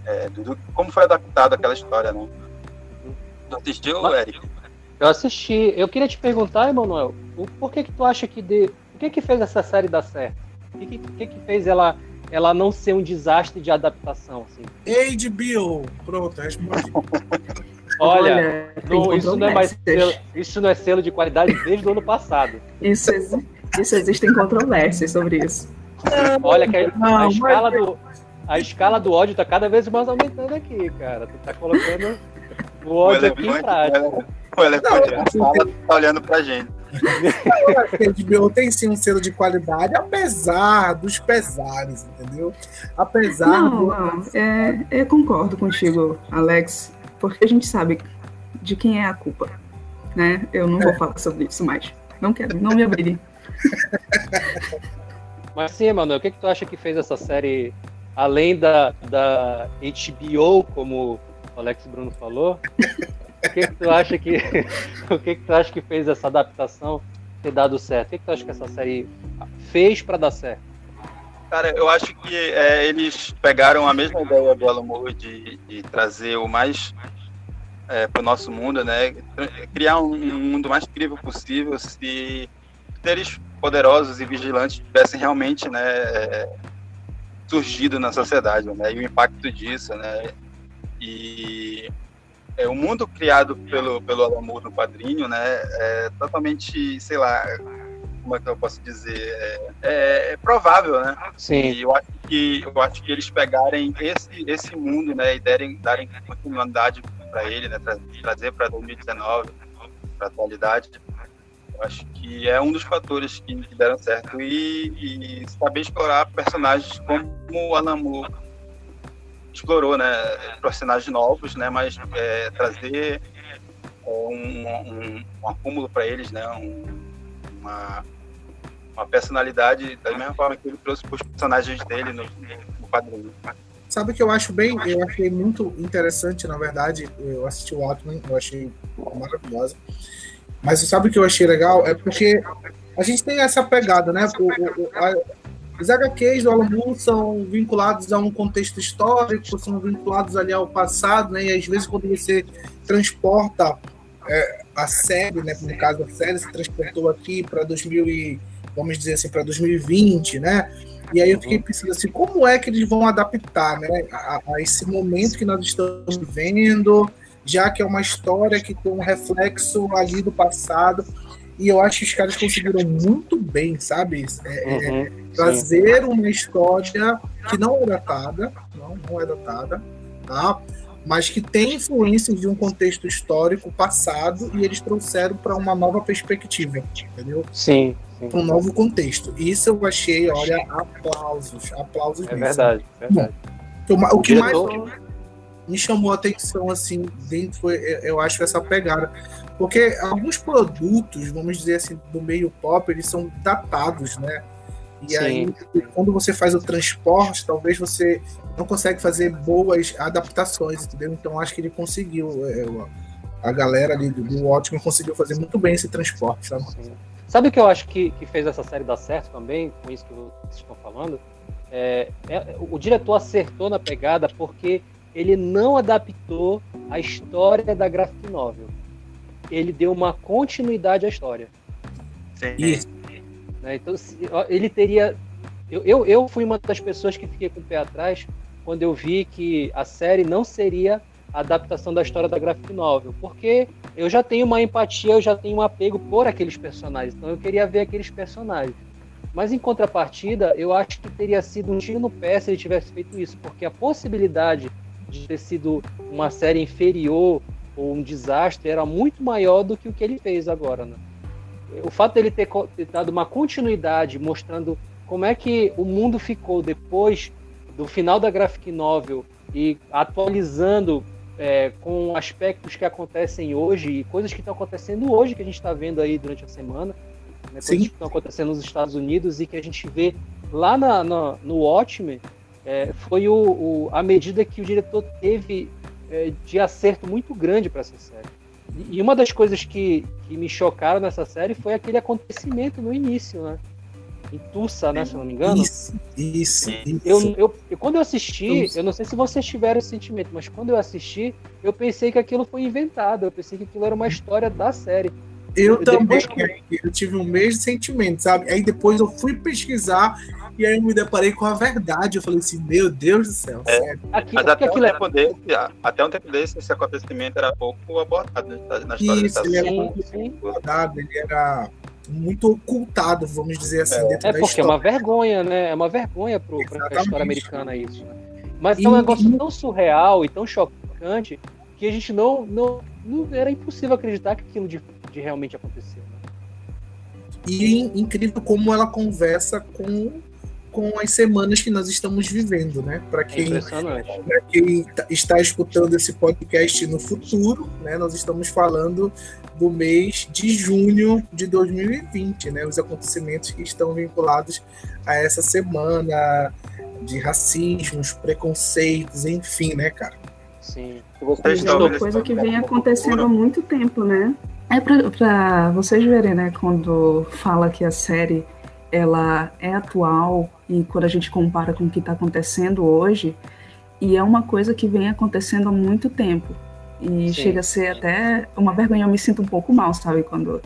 é, do, do- como foi adaptado aquela história, né? Tu assistiu, Mas- Eric? Eu assisti. Eu queria te perguntar, Emanuel, por que que tu acha que de, o que que fez essa série dar certo? O que que, o que que fez ela ela não ser um desastre de adaptação assim? HBO. Pronto, respondi. Olha, não- isso não é mais selo, isso não é selo de qualidade desde o ano passado. Isso, isso existem controvérsias sobre isso. Olha que a, a Não, escala do a escala do ódio tá cada vez mais aumentando aqui, cara. Tu tá colocando o ódio aqui em prática. O elefante na sala tá olhando pra gente. A HBO tem sim um selo de qualidade, apesar dos pesares, entendeu? Apesar Não, do... não, é, eu concordo contigo, Alex, porque a gente sabe de quem é a culpa, né? Eu não vou falar sobre isso mais. Não quero, não me obrigue. Mas sim, Emanuel, o que, que tu acha que fez essa série, além da, da HBO, como o Alex Bruno falou? O que, que tu acha que o que, que tu acha que fez essa adaptação ter dado certo? O que, que tu acha que essa série fez para dar certo? Cara, eu acho que é, eles pegaram a mesma ideia do Alan Moore de, de trazer o mais é, para o nosso mundo, né? Criar um, um mundo mais incrível possível se seres poderosos e vigilantes tivessem realmente, né, é, surgido na sociedade, né? E o impacto disso, né? E é, o mundo criado pelo pelo Alan Moore no quadrinho, né, é totalmente, sei lá, como é que eu posso dizer, é, é, é provável, né? Sim. E eu acho que eu acho que eles pegarem esse esse mundo, né, e derem darem continuidade para ele, né, tra trazer para 2019, para atualidade. Eu acho que é um dos fatores que, que deram certo e, e, saber explorar personagens como o Alan Moore explorou, né, personagens novos, né, mas é, trazer um, um, um acúmulo para eles, né, um, uma uma personalidade da mesma forma que ele trouxe para os personagens dele no, no quadrinho. Sabe o que eu acho bem? Eu achei muito interessante, na verdade. Eu assisti o Watchmen, eu achei maravilhosa. Mas sabe o que eu achei legal? É porque a gente tem essa pegada, né? O, o, a, os HQs do Alan Moore são vinculados a um contexto histórico, são vinculados ali ao passado, né? E às vezes quando você transporta é, a série, né? No caso a série se transportou aqui para 2000 e, vamos dizer assim, para 2020, né? E aí eu fiquei pensando assim, como é que eles vão adaptar, né, a, a esse momento que nós estamos vivendo, já que é uma história que tem um reflexo ali do passado. E eu acho que os caras conseguiram muito bem, sabe? É, Uhum, é, trazer uma história que não é datada, não, não é datada, tá? Mas que tem influências de um contexto histórico passado e eles trouxeram para uma nova perspectiva, entendeu? Sim, sim. Para um novo contexto. Isso eu achei, olha, aplausos, aplausos É mesmo. verdade, verdade. O, ma- o que mais me chamou a atenção, assim, dentro, eu acho, essa pegada. Porque alguns produtos, vamos dizer assim, do meio pop, eles são datados, né? E Sim. aí, quando você faz o transporte, talvez você não consegue fazer boas adaptações, entendeu? Então, acho que ele conseguiu. é, o- a galera ali do, do Watchmen conseguiu fazer muito bem esse transporte, sabe? Sim. Sabe o que eu acho que, que fez essa série dar certo também, com isso que vocês estão falando? É, é- o diretor acertou na pegada porque ele não adaptou a história da graphic novel. Ele deu uma continuidade à história. Sim. Isso. né? Então, se- ele teria. Eu, eu, eu fui uma das pessoas que fiquei com o pé atrás quando eu vi que a série não seria a adaptação da história da graphic novel, porque eu já tenho uma empatia, eu já tenho um apego por aqueles personagens, então eu queria ver aqueles personagens. Mas em contrapartida, eu acho que teria sido um tiro no pé se ele tivesse feito isso, porque a possibilidade de ter sido uma série inferior ou um desastre era muito maior do que o que ele fez agora, né? O fato dele ter, dado uma continuidade mostrando como é que o mundo ficou depois do final da graphic novel e atualizando é, com aspectos que acontecem hoje e coisas que estão acontecendo hoje que a gente está vendo aí durante a semana, né, coisas Sim. que estão acontecendo nos Estados Unidos e que a gente vê lá na, na- no Watchmen é, foi o, o- a medida que o diretor teve é, de acerto muito grande para essa série. E- E uma das coisas que, que me chocaram nessa série foi aquele acontecimento no início, né? Em Tulsa, né? Se eu não me engano. Isso, isso, isso. Eu, eu, eu- quando eu assisti, eu não sei se vocês tiveram esse sentimento, mas quando eu assisti, eu pensei que aquilo foi inventado. Eu pensei que aquilo era uma história da série. Eu também, Depois eu tive o mesmo sentimento, sabe? Aí depois eu fui pesquisar e aí eu me deparei com a verdade. Eu falei assim, meu Deus do céu, É. Aqui, Mas porque até um, aquilo é. tempo desse, até um tempo desse, esse acontecimento era pouco abordado né, na- história Isso, ele era sim. guardado, ele era muito ocultado, vamos dizer assim, É. dentro É da porque é história. uma vergonha, né? É uma vergonha pra Exatamente. história americana isso. né? Mas E- é um negócio tão surreal e tão chocante que a gente não, não, não era impossível acreditar que aquilo de, de realmente aconteceu. Né? E incrível como ela conversa com com as semanas que nós estamos vivendo, né? Para quem, é quem tá, está escutando esse podcast no futuro, né? Nós estamos falando do mês de junho de 2020, né? Os acontecimentos que estão vinculados a essa semana de racismos, preconceitos, enfim, né, cara? Sim. Vocês é uma coisa que vem acontecendo há muito tempo, né? É para vocês verem, né? Quando fala que a série ela é atual e quando a gente compara com o que está acontecendo hoje, e é uma coisa que vem acontecendo há muito tempo. E Sim. chega a ser até uma vergonha, eu me sinto um pouco mal, sabe, quando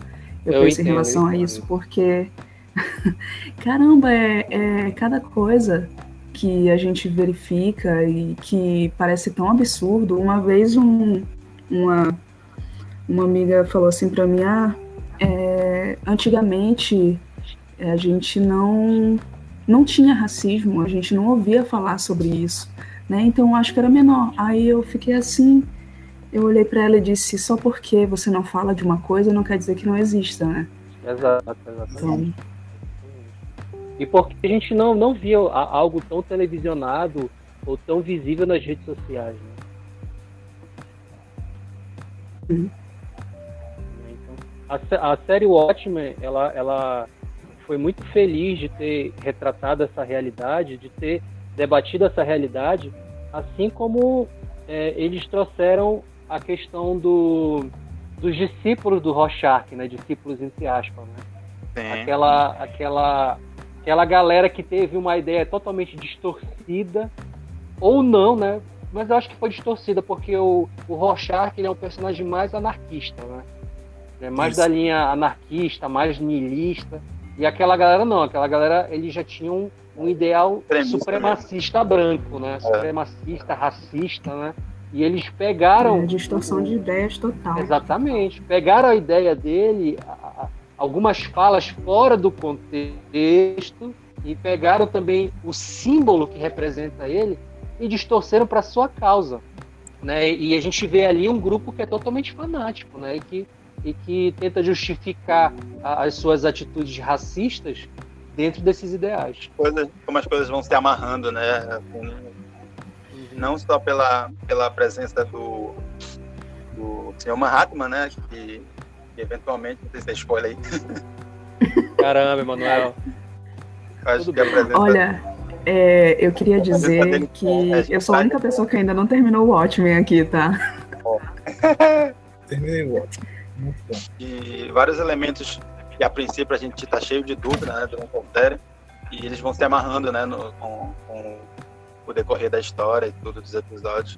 eu, eu penso entendo, em relação a isso, porque caramba, é, é cada coisa que a gente verifica e que parece tão absurdo. Uma vez um, uma, uma amiga falou assim para mim, ah, é, antigamente a gente não não tinha racismo, a gente não ouvia falar sobre isso, né? Então eu acho que era menor. Aí eu fiquei assim, eu olhei para ela e disse: só porque você não fala de uma coisa não quer dizer que não exista, né? Exato, exatamente. Então, e porque a gente não, não via algo tão televisionado ou tão visível nas redes sociais, né? Uhum. Então, a, a série Watchmen, ela, ela foi muito feliz de ter retratado essa realidade, de ter debatido essa realidade, assim como é, eles trouxeram a questão do, dos discípulos do Rorschach, né? Discípulos entre aspas, né? Aquela, aquela, aquela galera que teve uma ideia totalmente distorcida, ou não, né? Mas eu acho que foi distorcida, porque o, o Rorschach ele é um personagem mais anarquista, né? É mais Isso. da linha anarquista, mais niilista. E aquela galera não, aquela galera eles já tinham um ideal supremacista branco, né? É. Supremacista, racista, né? E eles pegaram. É, distorção de ideias total. Exatamente. Pegaram a ideia dele, algumas falas fora do contexto, e pegaram também o símbolo que representa ele e distorceram para sua causa. Né? E a gente vê ali um grupo que é totalmente fanático, né? E que e que tenta justificar as suas atitudes racistas dentro desses ideais. Coisas, como as coisas vão se amarrando, né? Não só pela, pela presença do, do senhor Mahatma, né? Que, que eventualmente, não sei se é spoiler aí. Caramba, Emanuel. Acho que a presença Olha, é, eu queria dizer que é eu sou a única pessoa que ainda não terminou o Watchmen aqui, tá? Terminei o Watchmen. E vários elementos que a princípio a gente está cheio de dúvida, né, do Confere, e eles vão se amarrando, né, no, com, com, o decorrer da história e tudo dos episódios.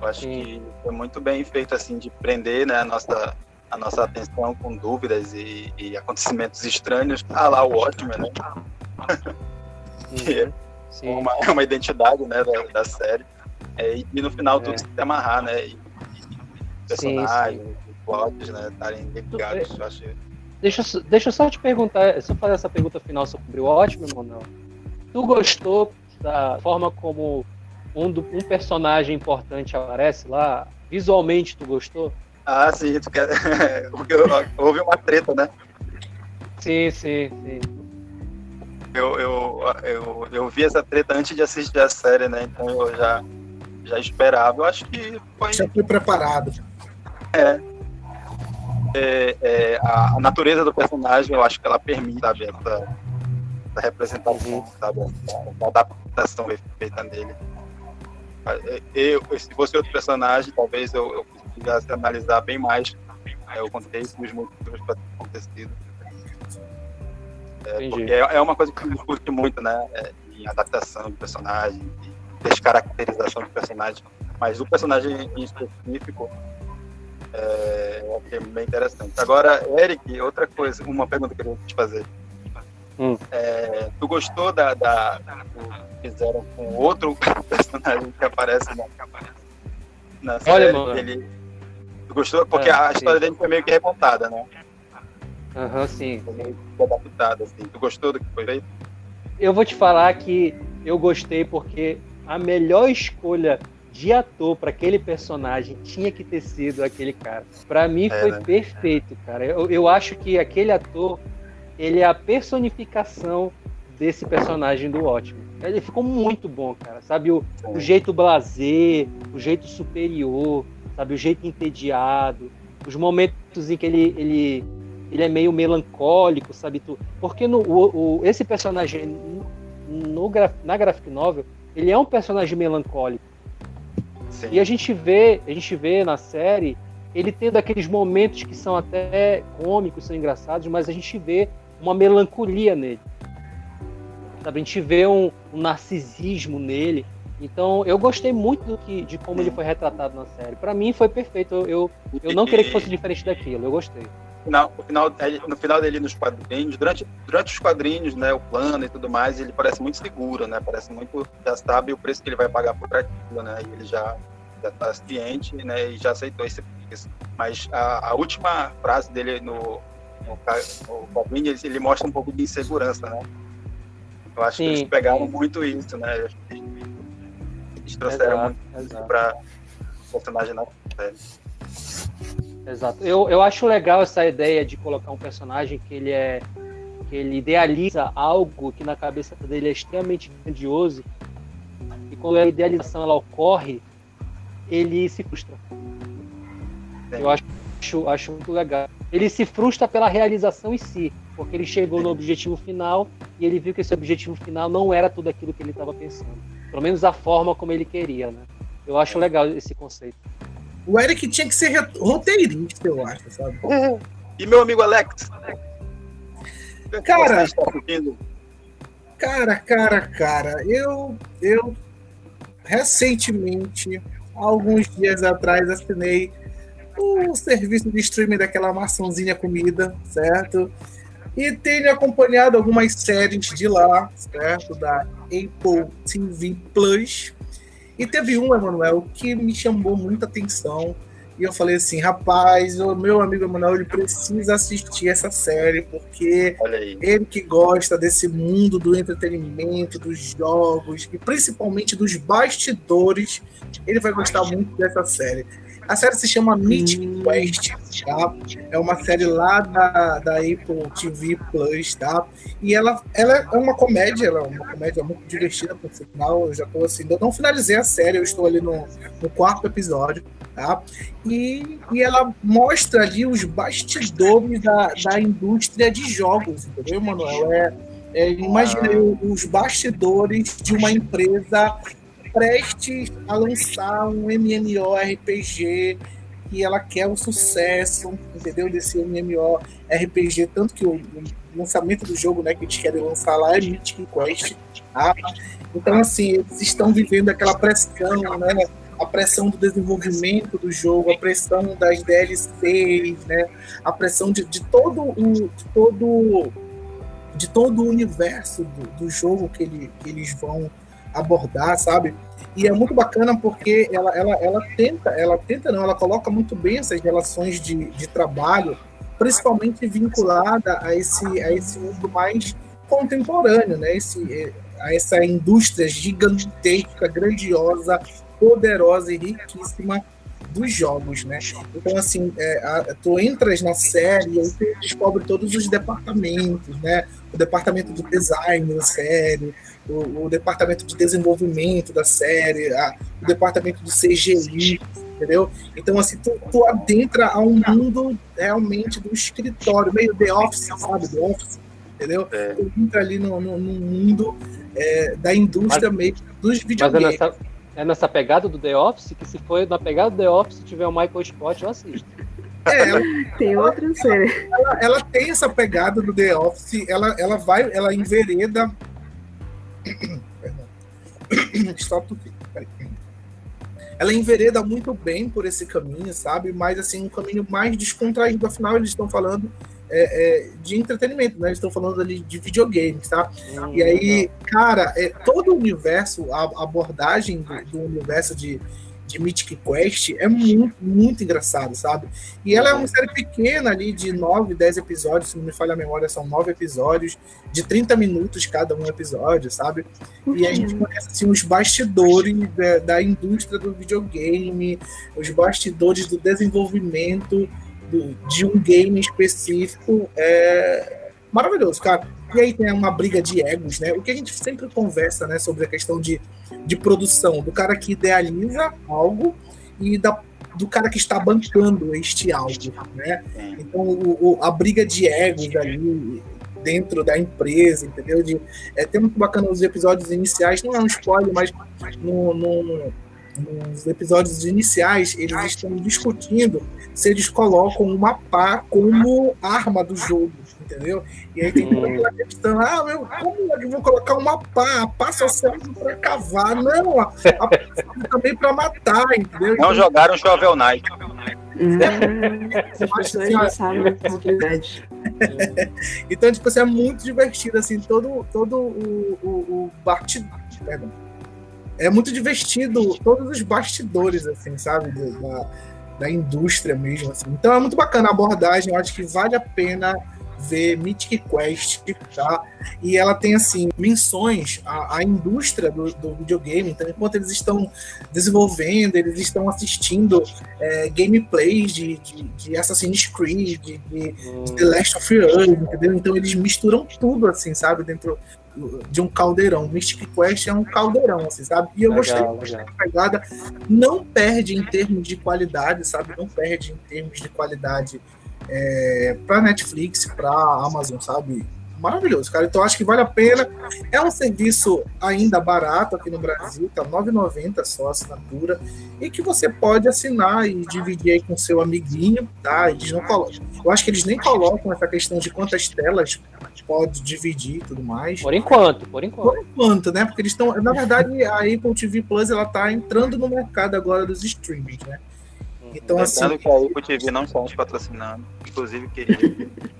Eu acho Sim. que foi muito bem feito, assim, de prender, né, a nossa, a nossa atenção com dúvidas e, e acontecimentos estranhos. Ah lá, o ótimo, né? que é. Uma, uma identidade, né, da, da série. É, e, no final tudo é. se amarrar, né, e, e personagens, sim, sim plots, né, estarem ligados. Eu acho... Deixa, deixa eu só te perguntar, só fazer essa pergunta final sobre o ótimo ou não. Tu gostou da forma como um, do, um personagem importante aparece lá? Visualmente, tu gostou? Ah, sim, tu quer... porque houve uma treta, né? Sim, sim, sim. Eu, eu, eu, eu vi essa treta antes de assistir a série, né? Então eu já, já esperava. Eu acho que foi. Já fui preparado. É é, é, a, a, natureza do personagem, eu acho que ela permite, sabe, essa, essa representação, sabe, essa, adaptação feita nele. É, eu, se fosse outro personagem, talvez eu, eu precisasse analisar bem mais é, o contexto e os motivos para ter acontecido. É, porque é, é, uma coisa que eu discute muito, né, é, em adaptação de personagem, descaracterização de personagem, mas o personagem em específico, é, eu achei bem interessante. Agora, Eric, outra coisa, uma pergunta que eu queria te fazer. Hum. É, tu gostou da, da, que fizeram com outro personagem que aparece na, na série? Olha, mano. Ele, tu gostou? Porque é, a história sim. dele foi meio que recontada, né? Aham, uhum, sim. Foi meio que adaptada, assim. Tu gostou do que foi feito? Eu vou te falar que eu gostei porque a melhor escolha de ator para aquele personagem tinha que ter sido aquele cara. Para mim É, foi né? perfeito, cara. Eu, eu acho que aquele ator, ele é a personificação desse personagem do ótimo. Ele ficou muito bom, cara. Sabe o, o jeito blazer, o jeito superior, sabe o jeito entediado, os momentos em que ele ele, ele é meio melancólico, sabe tu? Porque no o, o- esse personagem no, gra- na graphic novel, ele é um personagem melancólico. Sim. E a gente vê, a gente vê na série ele tendo aqueles momentos que são até cômicos, são engraçados, mas a gente vê uma melancolia nele. Sabe? A gente vê um, um narcisismo nele. Então, eu gostei muito do que, de como ele foi retratado na série. Pra mim, foi perfeito. Eu, eu, eu não queria que fosse diferente daquilo. Eu gostei. No final, ele- no final dele nos quadrinhos, durante, durante os quadrinhos, né, o plano e tudo mais, ele parece muito seguro, né? Parece muito, já sabe o preço que ele vai pagar por aquilo, né? E ele já já está ciente, né? E já aceitou esse preço. Mas a, a última frase dele no, no, no ele, ele mostra um pouco de insegurança, né? Eu acho Sim, que eles pegaram muito isso, né? Eles trouxeram Exato, muito para o personagem na série. Exato. Eu, eu acho legal essa ideia de colocar um personagem que ele é que ele idealiza algo que na cabeça dele é extremamente grandioso e quando a idealização ela ocorre, ele se frustra. Eu acho, acho, acho muito legal. Ele se frustra pela realização em si, porque ele chegou no objetivo final e ele viu que esse objetivo final não era tudo aquilo que ele estava pensando. Pelo menos a forma como ele queria, né? Eu acho legal esse conceito. O Eric tinha que ser roteirista, eu acho, sabe? E meu amigo Alex? Cara-? Cara, cara, cara, eu, eu recentemente, alguns dias atrás, assinei o serviço de streaming daquela maçãzinha comida, certo? E tenho acompanhado algumas séries de lá, certo? Da Apple TV Plus. E teve um, Emanuel, que me chamou muita atenção. E eu falei assim, rapaz, o meu amigo Emanuel, ele precisa assistir essa série, porque ele que gosta desse mundo do entretenimento, dos jogos e principalmente dos bastidores, ele vai gostar muito dessa série. A série se chama Mythic Quest, tá? É uma série lá da, da Apple TV Plus, tá? E ela, ela é uma comédia, ela é uma comédia muito divertida, por sinal. Eu já tô assim, eu não finalizei a série, eu estou ali no, no quarto episódio, tá? E, e ela mostra ali os bastidores da, da indústria de jogos, entendeu, Manuel? É, é, imagina aí os bastidores de uma empresa prestes a lançar um MMORPG e ela quer o sucesso, entendeu? Desse MMORPG, tanto que o, o lançamento do jogo, né, que eles querem lançar lá é Mythic Quest, tá? Então, assim, eles estão vivendo aquela pressão, né? A pressão do desenvolvimento do jogo, a pressão das DLCs, né? A pressão de, de todo o de todo de todo o universo do, do jogo que, ele, que eles vão abordar, sabe? E é muito bacana porque ela, ela, ela tenta, ela tenta não, ela coloca muito bem essas relações de, de trabalho, principalmente vinculada a esse, a esse mundo mais contemporâneo, né? Esse, a essa indústria gigantesca, grandiosa, poderosa e riquíssima dos jogos, né? Então, assim, é, a, tu entras na série e tu descobre todos os departamentos, né? O departamento de design da série, o, o departamento de desenvolvimento da série, a, o departamento de CGI, entendeu? Então, assim, tu, tu adentra a um mundo realmente do escritório, meio The Office, sabe? The Office, entendeu? É. Tu entra ali no, no, no mundo é, da indústria meio dos Mas é videogames. É nessa pegada do The Office que se for na pegada do The Office se tiver o Michael Scott, eu assisto. É, ela, Tem outra série. ela, ela tem essa pegada do The Office, ela, ela vai, ela envereda. Perdão. Stop peraí. Ela envereda muito bem por esse caminho, sabe? Mas assim, um caminho mais descontraído. Afinal, eles estão falando é, é, de entretenimento, né? Eles estão falando ali de videogames, tá? Hum, E aí, cara, é, todo o universo, a a abordagem do, do universo de, de Mythic Quest é muito, muito engraçado, sabe? E ela é uma série pequena ali, de 9, 10 episódios, se não me falha a memória, são 9 episódios, de 30 minutos cada um episódio, sabe? E a gente conhece assim, os bastidores da, da indústria do videogame, os bastidores do desenvolvimento do, de um game específico. É maravilhoso, cara. E aí tem uma briga de egos, né? O que a gente sempre conversa, né, sobre a questão de, de produção, do cara que idealiza algo e da, do cara que está bancando este algo, né? Então o, o, a briga de egos ali dentro da empresa, entendeu? De, é até muito bacana os episódios iniciais, não é um spoiler, mas no, no nos episódios iniciais, eles estão discutindo se eles colocam uma pá como arma do jogo, entendeu? E aí tem toda aquela questão, ah, meu, como eles vão colocar uma pá? A pá só serve pra cavar, não, a, a pá serve também pra matar, entendeu? Não jogaram Shovel Knight. A Então, tipo assim, é muito divertido, assim, todo, todo o, o, o bate... Perdão é muito divertido todos os bastidores, assim, sabe? Da, da indústria mesmo. Assim. Então é muito bacana a abordagem, eu acho que vale a pena ver Mythic Quest, tá? E ela tem, assim, menções à, à indústria do, do, videogame. Então, enquanto eles estão desenvolvendo, eles estão assistindo é, gameplays de, de, de, Assassin's Creed, de, de, de The Last of Us, entendeu? Então, eles misturam tudo, assim, sabe? Dentro de um caldeirão. Mystic Quest é um caldeirão, assim, sabe? E eu legal, gostei da pegada. Não perde em termos de qualidade, sabe? Não perde em termos de qualidade é, para Netflix, para Amazon, sabe? Maravilhoso, cara. Então acho que vale a pena. É um serviço ainda barato aqui no Brasil, tá R$ 9,90 só a assinatura, e que você pode assinar e dividir aí com seu amiguinho, tá? Eles não colocam. Eu acho que eles nem colocam essa questão de quantas telas pode dividir e tudo mais. Por enquanto, por enquanto. Por enquanto, né? Porque eles estão. Na verdade, a Apple TV Plus ela tá entrando no mercado agora dos streamings, né? Então, assim. que a Apple TV não está patrocinando, inclusive queria.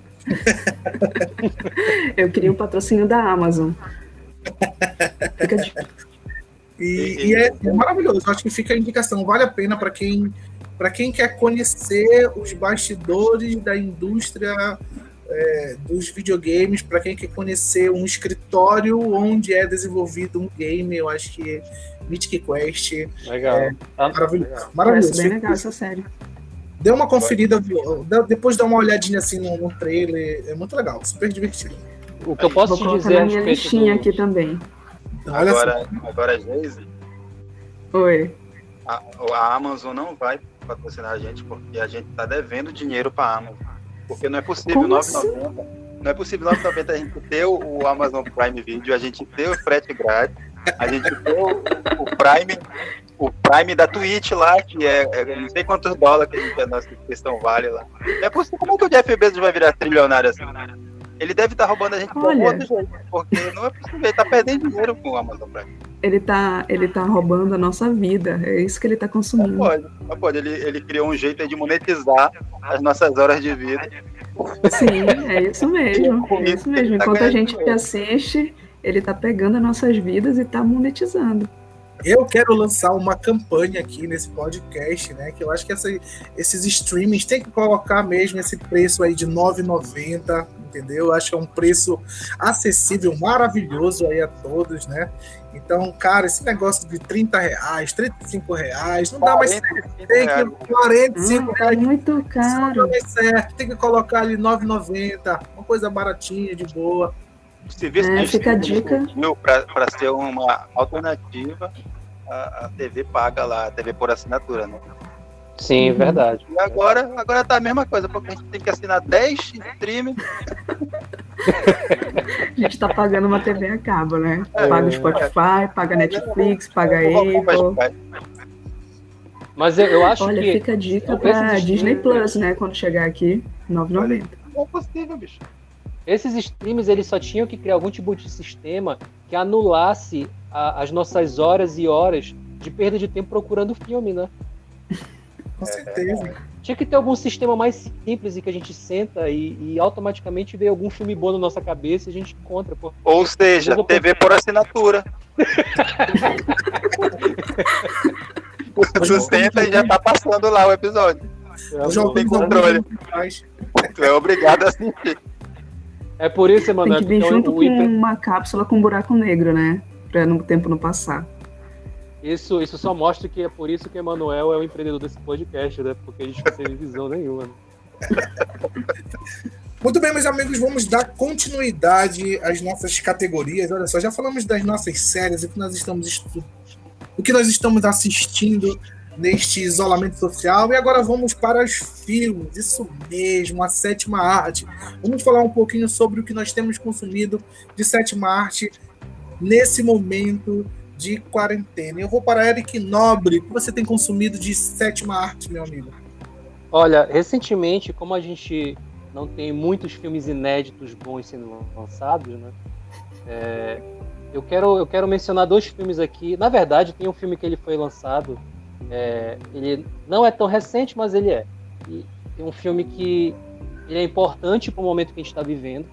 Eu queria um patrocínio da Amazon. Fica de... e, e é, é, maravilhoso. Acho que fica a indicação. Vale a pena para quem para quem quer conhecer os bastidores da indústria é, dos videogames, para quem quer conhecer um escritório onde é desenvolvido um game, eu acho que Mythic Quest legal. é maravilhoso. Legal. maravilhoso. bem legal essa série. Dê uma conferida, depois dá uma olhadinha assim no, no trailer, é muito legal, super divertido. O que eu posso Vou te dizer na minha listinha do... aqui também. Então, agora, agora, Geise. Oi. A, a Amazon não vai patrocinar a gente porque a gente está devendo dinheiro para a Amazon. Porque não é possível 9,90. Assim? Não é possível 9,90 a gente ter o Amazon Prime Video, a gente ter o frete grátis, a gente ter o, o Prime, o Prime da Twitch lá, que é, é não sei quantos dólares que a, gente, a nossa questão vale lá. É possível, como é que o Jeff Bezos vai virar trilionário assim? Ele deve estar tá roubando a gente por outro jeito, porque não é possível, ele está perdendo dinheiro com o Amazon Prime. Ele está ele tá roubando a nossa vida, é isso que ele está consumindo. Não pode, não pode. Ele, ele criou um jeito de monetizar as nossas horas de vida. Sim, é isso mesmo. É isso mesmo. Tá Enquanto a gente assiste, ele está pegando as nossas vidas e está monetizando. Eu quero lançar uma campanha aqui nesse podcast, né? Que eu acho que essa, esses streamings tem que colocar mesmo esse preço aí de R$ 9,90, entendeu? Eu acho que é um preço acessível, maravilhoso aí a todos, né? Então, cara, esse negócio de 30 reais, 35 reais, não dá mais certo. Tem que 45 hum, reais. muito caro. Não dá mais certo. Tem que colocar ali 9,90, uma coisa baratinha, de boa. Serviço é, fica a dica. Para ser uma alternativa, a, a, TV paga lá, a TV por assinatura, né? Sim, uhum. verdade. E agora, agora tá a mesma coisa, porque a gente tem que assinar 10 streaming. a gente tá pagando uma TV a cabo, né? É, paga o Spotify, paga Netflix, paga Apple. Mas eu, eu acho Olha, que. Olha, fica a dica pra Disney Plus, né? Quando chegar aqui, 9,90. Não é possível, bicho. Esses streams eles só tinham que criar algum tipo de sistema que anulasse a, as nossas horas e horas de perda de tempo procurando filme, né? Com certeza. Tinha que ter algum sistema mais simples em que a gente senta e, e automaticamente vê algum filme bom na nossa cabeça e a gente encontra. Pô. Ou seja, TV por assinatura. Sustenta e já tá passando lá o episódio. Eu já tem controle. Tu é obrigado a assistir. É por isso, Emanuel. Tem que vir junto com uma cápsula com um buraco negro, né? Pra o tempo não passar. Isso, isso só mostra que é por isso que Emanuel é o empreendedor desse podcast, né? Porque a gente não tem visão nenhuma. Né? Muito bem, meus amigos, vamos dar continuidade às nossas categorias. Olha só, já falamos das nossas séries, o que nós estamos estudando, o que nós estamos assistindo neste isolamento social. E agora vamos para os filmes, isso mesmo, a sétima arte. Vamos falar um pouquinho sobre o que nós temos consumido de sétima arte nesse momento de quarentena. Eu vou para Eric Nobre, o que você tem consumido de sétima arte, meu amigo? Olha, recentemente, como a gente não tem muitos filmes inéditos bons sendo lançados, né? É, eu, quero, eu quero mencionar dois filmes aqui. Na verdade, tem um filme que ele foi lançado. É, ele não é tão recente, mas ele é. E tem um filme que ele é importante para o momento que a gente está vivendo.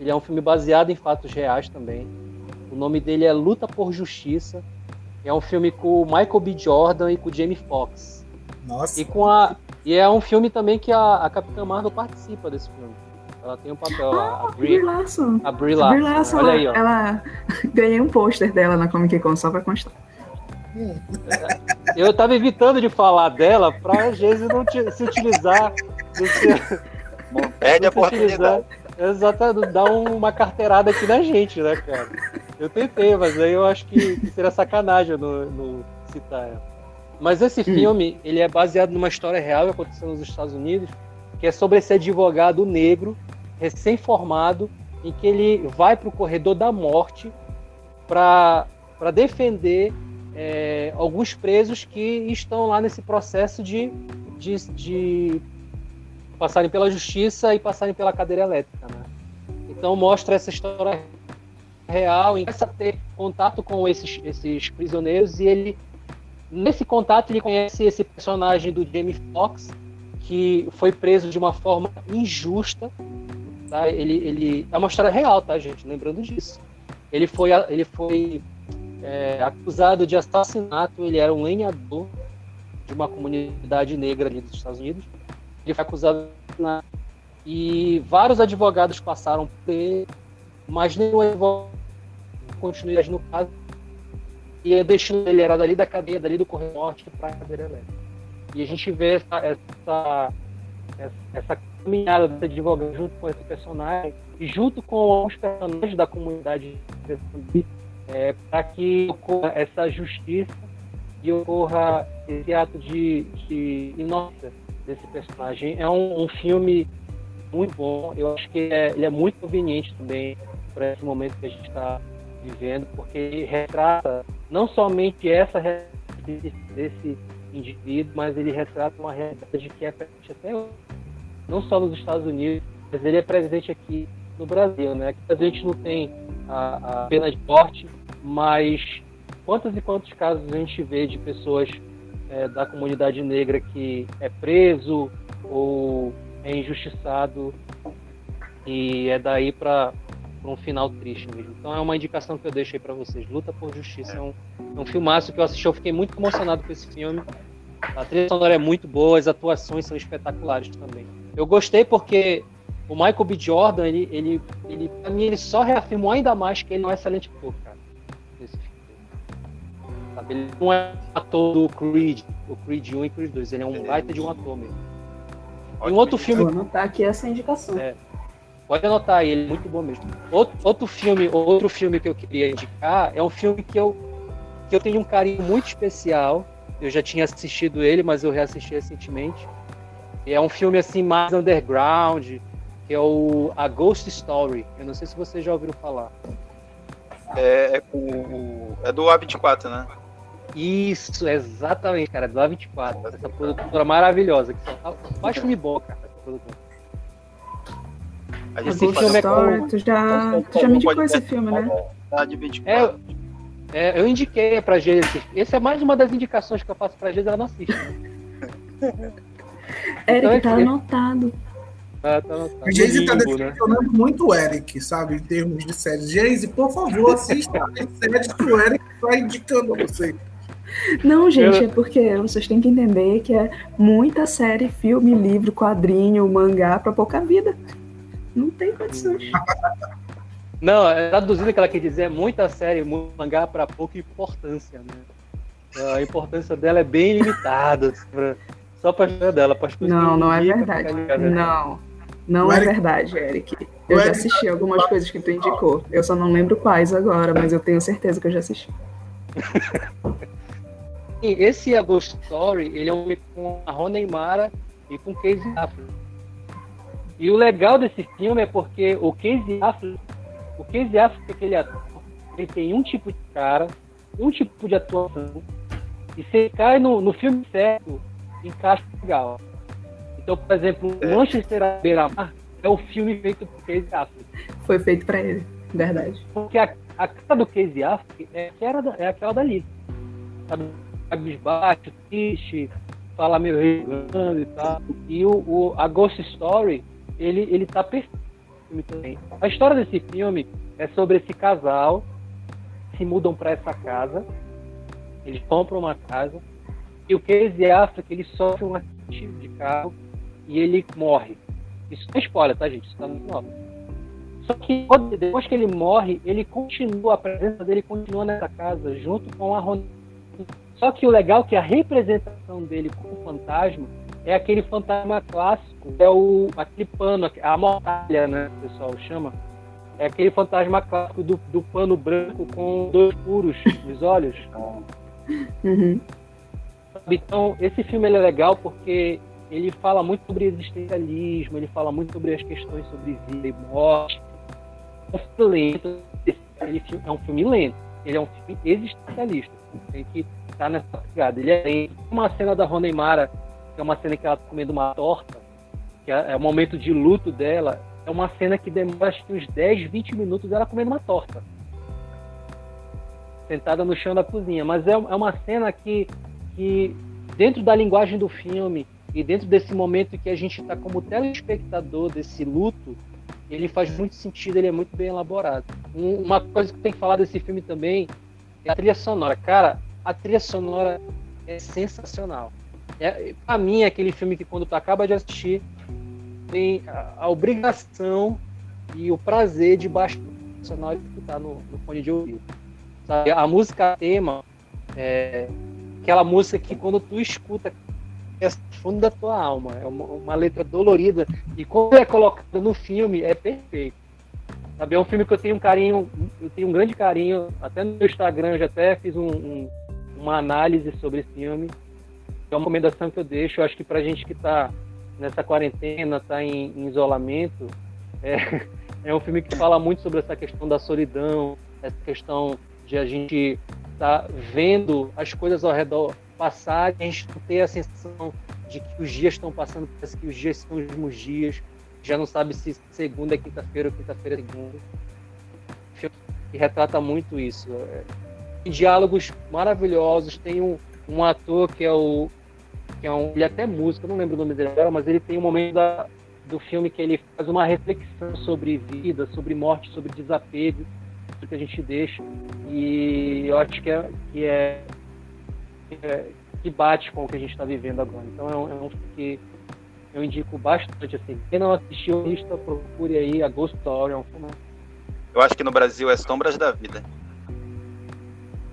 Ele é um filme baseado em fatos reais também. O nome dele é Luta por Justiça. É um filme com o Michael B. Jordan e com o Jamie Foxx. Nossa. E com a e é um filme também que a, a Capitã Marvel participa desse filme. Ela tem um papel lá. Ah, a Brie, Larson. A Brie Larson. Brie Larson Olha aí, ó. Ela ganhei um pôster dela na Comic Con só pra constar. Eu tava evitando de falar dela pra às vezes não se utilizar. Perde a oportunidade. Exatamente, dar uma carteirada aqui na gente, né, cara? Eu tentei, mas aí eu acho que, que seria sacanagem no, no citar ela. Mas esse hum. filme, ele é baseado numa história real que aconteceu nos Estados Unidos, que é sobre esse advogado negro, recém-formado, em que ele vai para o corredor da morte para defender é, alguns presos que estão lá nesse processo de, de, de, passarem pela justiça e passarem pela cadeira elétrica. Né? Então mostra essa história real, começa a ter contato com esses, esses prisioneiros e ele Nesse contato, ele conhece esse personagem do Jamie Foxx, que foi preso de uma forma injusta. Tá? Ele, ele é uma história real, tá, gente? Lembrando disso. Ele foi, ele foi é, acusado de assassinato. Ele era um lenhador de uma comunidade negra ali dos Estados Unidos. Ele foi acusado de assassinato. E vários advogados passaram por ele, mas nenhum advogado continuou no caso e o dele era dali da cadeia, dali do Correio Norte para a cadeira elétrica. E a gente vê essa, essa, essa caminhada desse advogado junto com esse personagem e junto com alguns personagens da comunidade é, para que ocorra essa justiça e ocorra esse ato de, de inocência desse personagem. É um, um, filme muito bom, eu acho que é, ele é muito conveniente também para esse momento que a gente está vivendo, porque ele retrata não somente essa realidade desse indivíduo, mas ele retrata uma realidade que é presente até hoje, não só nos Estados Unidos, mas ele é presente aqui no Brasil, né? Aqui a gente não tem a, a pena de morte, mas quantos e quantos casos a gente vê de pessoas é, da comunidade negra que é preso ou é injustiçado e é daí para um final triste mesmo. Então é uma indicação que eu deixei para vocês. Luta por Justiça é um, é um filmaço que eu assisti, eu fiquei muito emocionado com esse filme. A trilha sonora é muito boa, as atuações são espetaculares também. Eu gostei porque o Michael B. Jordan, ele, ele, ele pra mim, ele só reafirmou ainda mais que ele não é excelente ator, cara. Sabe? Ele não é ator do Creed, o Creed 1 e Creed 2, ele é um baita de um ator mesmo. Em um outro filme. Vou anotar aqui essa indicação. É, Pode anotar aí, ele é muito bom mesmo. Outro, outro filme, outro filme que eu queria indicar é um filme que eu, que eu tenho um carinho muito especial. Eu já tinha assistido ele, mas eu reassisti recentemente. E é um filme assim mais underground, que é o A Ghost Story. Eu não sei se você já ouviu falar. É, é, o, é do A24, né? Isso, exatamente, cara, do A24. Essa produtora maravilhosa. Que só faz filme bom, cara, essa produtora. A gente Ghost Story, com... tu já, tu já me indicou esse filme, né? É, é, eu indiquei pra Geise. Esse é mais uma das indicações que eu faço pra Geise, ela não assiste. Né? Eric, então, tá anotado. Ah, tá anotado. O Geise tá decepcionando né? muito o Eric, sabe, em termos de séries. Geise, por favor, assista as séries que o Eric tá indicando a você. Não, gente, é porque vocês têm que entender que é muita série, filme, livro, quadrinho, mangá pra pouca vida. Não tem condições. Não, é traduzindo que ela quer dizer é muita série, muito mangá para pouca importância, né? A importância dela é bem limitada, pra, só para a dela. Pra não, não é verdade. Não, não é verdade, Eric. Eu já assisti algumas coisas que tu indicou. Eu só não lembro quais agora, mas eu tenho certeza que eu já assisti. Esse A Ghost Story, ele é um com a Rona Mara e com Casey Affleck. E o legal desse filme é porque o Casey Affleck o Casey Affleck, aquele ator, ele tem um tipo de cara, um tipo de atuação, e se cai no, no filme certo, encaixa legal. Então, por exemplo, é. Manchester à beira-mar é o filme feito por Casey Affleck. Foi feito para ele, verdade. Porque a, a cara do Casey Affleck é, aquela, é aquela dali. Sabe? Cabisbaixo, triste, fala meio regando e tal. E o, o, a Ghost Story, ele, ele tá perfeito também. A história desse filme é sobre esse casal se mudam para essa casa, eles compram uma casa e o Casey Affleck ele sofre um acidente de carro e ele morre. Isso não é spoiler, tá, gente? Isso tá muito. Só que depois que ele morre, ele continua, a presença dele continua nessa casa, junto com a Ron. Só que o legal é que a representação dele como fantasma é aquele fantasma clássico, é o aquele pano, a mortalha, né, o pessoal chama. É aquele fantasma clássico do, do pano branco com dois furos nos olhos. Uhum. Então, esse filme é legal porque ele fala muito sobre existencialismo, ele fala muito sobre as questões sobre vida e morte. É um filme lento, ele é um filme lento, ele é um filme existencialista. Tem que estar nessa pegada. Ele é. Uma cena da Rona Mara que é uma cena que ela tá comendo uma torta, que é, é, o momento de luto dela, é uma cena que demora acho que uns 10, 20 minutos ela comendo uma torta. Sentada no chão da cozinha. Mas é, é uma cena que, que, dentro da linguagem do filme e dentro desse momento que a gente está como telespectador desse luto, ele faz muito sentido, ele é muito bem elaborado. Um, uma coisa que tem que falar desse filme também é a trilha sonora. Cara, a trilha sonora é sensacional. É, pra mim, é aquele filme que quando tu acaba de assistir, tem a, a obrigação e o prazer de baixar o profissional e escutar no, no fone de ouvido. Sabe? A música tema é aquela música que quando tu escuta é fundo da tua alma, é uma, uma, letra dolorida e quando é colocada no filme é perfeito. Sabe? É um filme que eu tenho um carinho, eu tenho um grande carinho, até no meu Instagram eu já até fiz um, um, uma análise sobre esse filme é uma recomendação que eu deixo. Eu acho que para gente que está nessa quarentena, está em, em, isolamento, é, é um filme que fala muito sobre essa questão da solidão, essa questão de a gente estar tá vendo as coisas ao redor passar, a gente ter a sensação de que os dias estão passando, parece que os dias são os mesmos dias, já não sabe se segunda é quinta-feira ou quinta-feira é segunda. E retrata muito isso. Diálogos maravilhosos, tem um, um ator que é o que é um, ele é até músico, não lembro o nome dele agora, mas ele tem um momento da, do filme que ele faz uma reflexão sobre vida, sobre morte, sobre desapego, que a gente deixa. E eu acho que é, que, é, é que bate com o que a gente está vivendo agora. Então é um, é um que eu indico bastante. Assim. Quem não assistiu lista, procure aí a Ghost Story. É um filme... Eu acho que no Brasil é Sombras da Vida.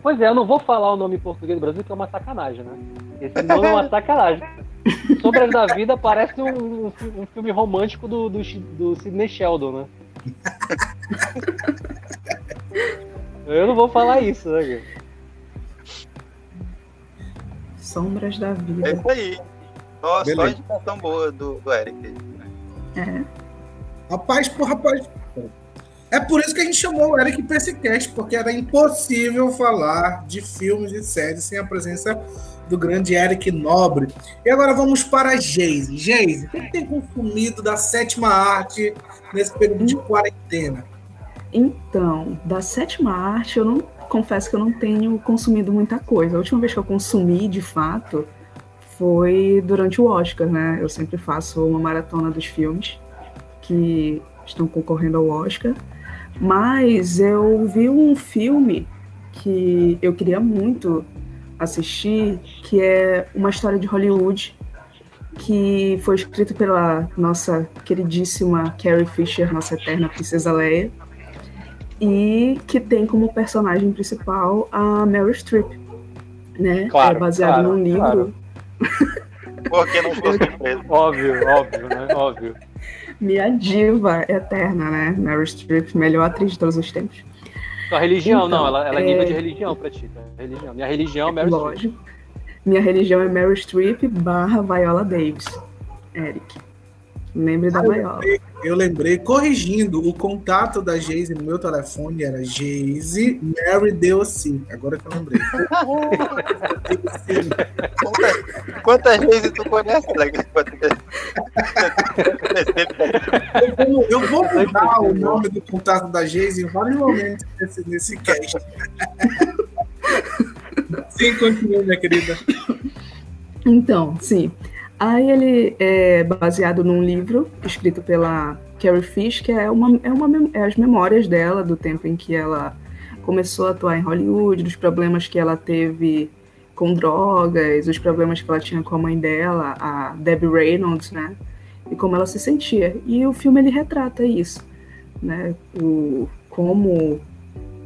Pois é, eu não vou falar o nome em português do Brasil, que é uma sacanagem, né? Esse nome é uma sacanagem. Sombras da Vida parece um, um, um filme romântico do, do, do Sidney Sheldon, né? Eu não vou falar isso, né? Sombras da Vida. É isso aí. Só, só indicação boa do, do Eric. É. Rapaz, por rapaz. É por isso que a gente chamou o Eric para esse cast, porque era impossível falar de filmes e séries sem a presença do grande Eric Nobre. E agora vamos para a Geise. Geise, o que tem consumido da sétima arte nesse período de quarentena? Então, da sétima arte, eu não confesso que eu não tenho consumido muita coisa. A última vez que eu consumi, de fato, foi durante o Oscar, né? Eu sempre faço uma maratona dos filmes que estão concorrendo ao Oscar. Mas eu vi um filme que eu queria muito assistir, que é uma história de Hollywood que foi escrito pela nossa queridíssima Carrie Fisher, nossa eterna princesa Leia, e que tem como personagem principal a Meryl Streep, né? Claro, é baseado claro, num livro. claro. Por que não fosse surpresa? Óbvio, óbvio, né? Óbvio. Minha diva eterna, né? Meryl Streep, melhor atriz de todos os tempos. Sua religião, Então, não, ela, ela é é- nível de religião pra ti, tá? Religião. Minha religião é Mary Streep. Lógico. Minha religião é Meryl Streep barra Viola Davis. Eric. Lembre da Viola. Eu lembrei, corrigindo, o contato da Geise no meu telefone era Geise Mary Deossi. Agora que eu lembrei. Quantas, quantas vezes tu conhece, Alex? Eu vou- Eu vou mudar o nome do contato da Geise em vários momentos nesse, nesse cast. Sim, continue, minha querida. Então, sim. Aí ele é baseado num livro escrito pela Carrie Fish, que é, uma, é, uma, é as memórias dela do tempo em que ela começou a atuar em Hollywood, dos problemas que ela teve com drogas, os problemas que ela tinha com a mãe dela, a Debbie Reynolds, né? E como ela se sentia. E o filme ele retrata isso, né? O, como